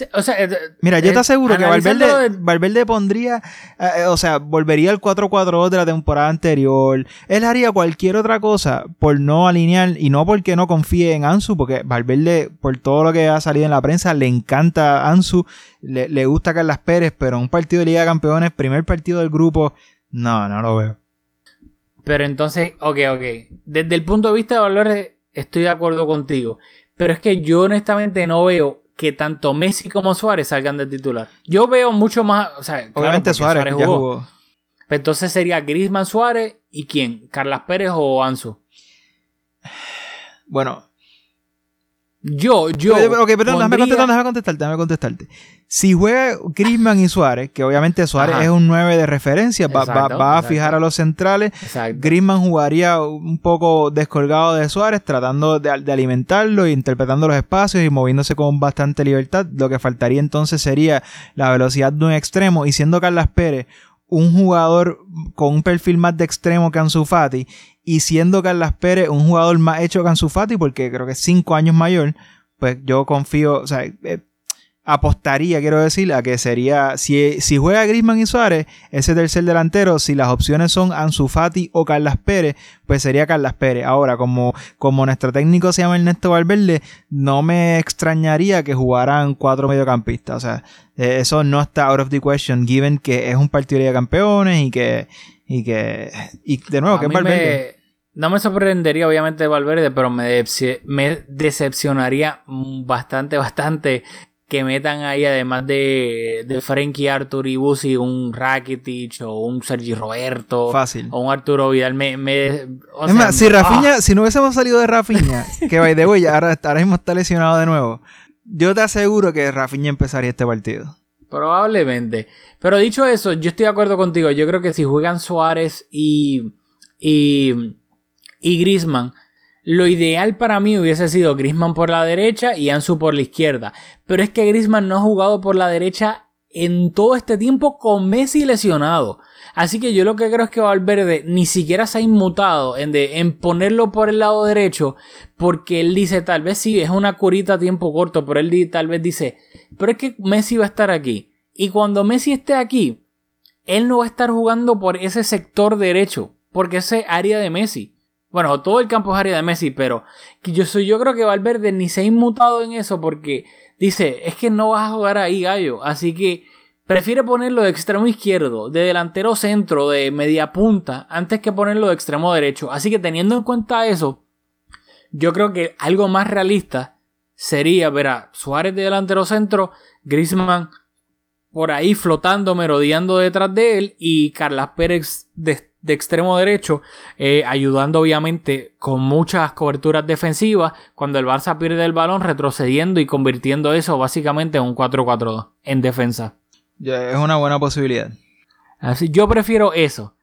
Eh, Mira, yo te aseguro que Valverde, pondría, eh, o sea, volvería al 4-4-2 de la temporada anterior. Él haría cualquier otra cosa por no alinear y no porque no confíe en Ansu, porque Valverde, por todo lo que ha salido en la prensa, le encanta Ansu, le, le gusta Carlas Pérez, pero un partido de Liga de Campeones, primer partido del grupo, no, no lo veo. Pero entonces, ok, ok. Desde el punto de vista de Valverde, estoy de acuerdo contigo. Pero es que yo honestamente no veo que tanto Messi como Suárez salgan de titular. Yo veo mucho más, o sea, obviamente Suárez, jugó. Entonces sería Griezmann Suárez y quién, Carlas Pérez o Ansu. Bueno, yo, yo. Ok, perdón, déjame contestarte, déjame contestarte, déjame contestarte. Si juega Griezmann y Suárez, que obviamente Suárez es un 9 de referencia, va, a fijar a los centrales. Exacto. Griezmann jugaría un poco descolgado de Suárez, tratando de, alimentarlo, interpretando los espacios y moviéndose con bastante libertad. Lo que faltaría entonces sería la velocidad de un extremo. Y siendo Carlas Pérez un jugador con un perfil más de extremo que Ansu Fati y siendo Carlas Pérez un jugador más hecho que Ansu Fati porque creo que es 5 años mayor, pues yo confío, o sea, eh, apostaría, quiero decir, a que sería, si, si juega Grisman y Suárez, ese tercer delantero, si las opciones son Ansu Fati o Carlas Pérez, pues sería Carlas Pérez. Ahora, como, como nuestro técnico se llama Ernesto Valverde, no me extrañaría que jugaran cuatro mediocampistas. O sea, eh, eso no está out of the question, given que es un partido de campeones y que, y que, y de nuevo, que es Valverde. no me sorprendería, obviamente, Valverde, pero me, me decepcionaría bastante, bastante que metan ahí, además de, de Frankie Arthur y Busi, un Rakitic o un Sergi Roberto. Fácil. O un Arturo Vidal. Me, me es más, si Rafinha, ah. si no hubiésemos salido de Rafinha, que by the way, ahora, ahora mismo está lesionado de nuevo, yo te aseguro que Rafinha empezaría este partido. Probablemente. Pero dicho eso, yo estoy de acuerdo contigo. Yo creo que si juegan Suárez y, y, y Grisman lo ideal para mí hubiese sido Grisman por la derecha y Ansu por la izquierda. Pero es que Grisman no ha jugado por la derecha en todo este tiempo con Messi lesionado. Así que yo lo que creo es que Valverde ni siquiera se ha inmutado en, de, en ponerlo por el lado derecho. Porque él dice, tal vez sí, es una curita a tiempo corto. Pero él tal vez dice, pero es que Messi va a estar aquí. Y cuando Messi esté aquí, él no va a estar jugando por ese sector derecho. Porque ese área de Messi. Bueno, todo el campo es área de Messi, pero yo, soy, yo creo que Valverde ni se ha inmutado en eso porque dice, es que no vas a jugar ahí, gallo. Así que prefiere ponerlo de extremo izquierdo, de delantero centro, de media punta, antes que ponerlo de extremo derecho. Así que teniendo en cuenta eso, yo creo que algo más realista sería ver a Suárez de delantero centro, Griezmann por ahí flotando, merodeando detrás de él y Carlas Pérez de de extremo derecho, eh, ayudando obviamente con muchas coberturas defensivas cuando el Barça pierde el balón, retrocediendo y convirtiendo eso básicamente en un 4-4-2 en defensa. es una buena posibilidad. Así, yo prefiero eso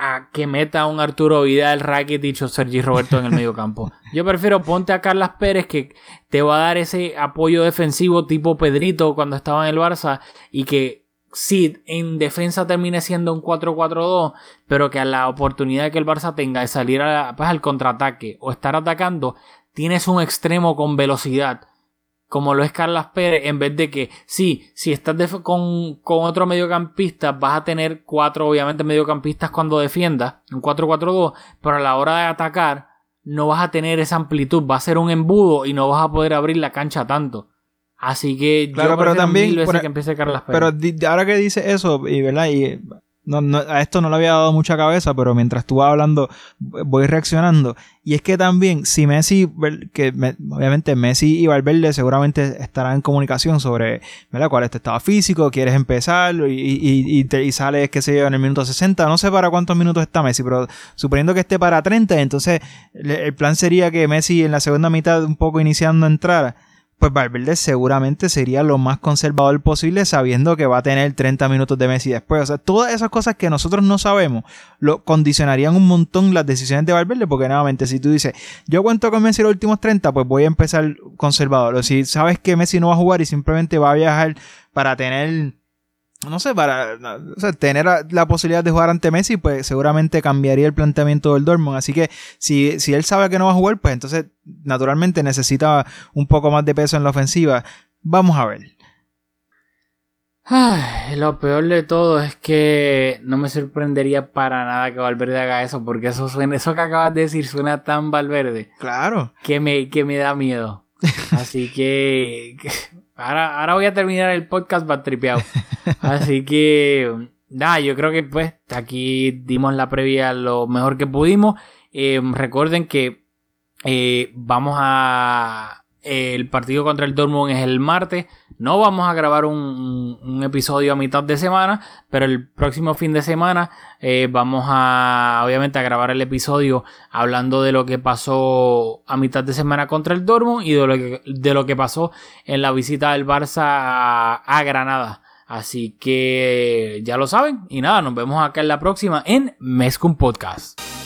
a que meta a un Arturo Vidal, Rakitic o Sergi Roberto en el medio campo. Yo prefiero ponte a Carlas Pérez que te va a dar ese apoyo defensivo tipo Pedrito cuando estaba en el Barça y que sí, en defensa termine siendo un 4-4-2, pero que a la oportunidad que el Barça tenga de salir pues, al contraataque o estar atacando, tienes un extremo con velocidad, como lo es Carlas Pérez, en vez de que, sí, si estás con, con, otro mediocampista, vas a tener cuatro, obviamente, mediocampistas cuando defiendas, un 4-4-2, pero a la hora de atacar, no vas a tener esa amplitud, va a ser un embudo y no vas a poder abrir la cancha tanto. Así que claro, pero también que empiece Carlos Pero ahora que dice eso, y verdad, y no, a esto no le había dado mucha cabeza, pero mientras tú vas hablando, voy reaccionando. Y es que también, si Messi, que obviamente Messi y Valverde seguramente estarán en comunicación sobre, ¿verdad? ¿Cuál es tu estado físico? ¿Quieres empezar? Y, y, y, te, y sales, qué sé yo, en el minuto 60. No sé para cuántos minutos está Messi, pero suponiendo que esté para 30, entonces el plan sería que Messi en la segunda mitad, un poco iniciando, entrara pues Valverde seguramente sería lo más conservador posible sabiendo que va a tener 30 minutos de Messi después. O sea, todas esas cosas que nosotros no sabemos lo condicionarían un montón las decisiones de Valverde porque nuevamente si tú dices, yo cuento con Messi los últimos 30, pues voy a empezar conservador. O si sabes que Messi no va a jugar y simplemente va a viajar para tener no sé, para tener la posibilidad de jugar ante Messi, pues seguramente cambiaría el planteamiento del Dortmund. Así que si, si él sabe que no va a jugar, pues entonces naturalmente necesita un poco más de peso en la ofensiva. Vamos a ver. lo peor de todo es que no me sorprendería para nada que Valverde haga eso, porque eso suena, eso que acabas de decir suena tan Valverde. Claro. Que me, que me da miedo. Así que Ahora, ahora voy a terminar el podcast tripeado. Así que, nada, yo creo que pues aquí dimos la previa lo mejor que pudimos. Eh, recuerden que eh, vamos a el partido contra el Dortmund es el martes. No vamos a grabar un, episodio a mitad de semana, pero el próximo fin de semana eh, vamos a, obviamente, a grabar el episodio hablando de lo que pasó a mitad de semana contra el Dortmund y de lo que, de lo que pasó en la visita del Barça a, Granada. Así que ya lo saben. Y nada, nos vemos acá en la próxima en Mescum Podcast.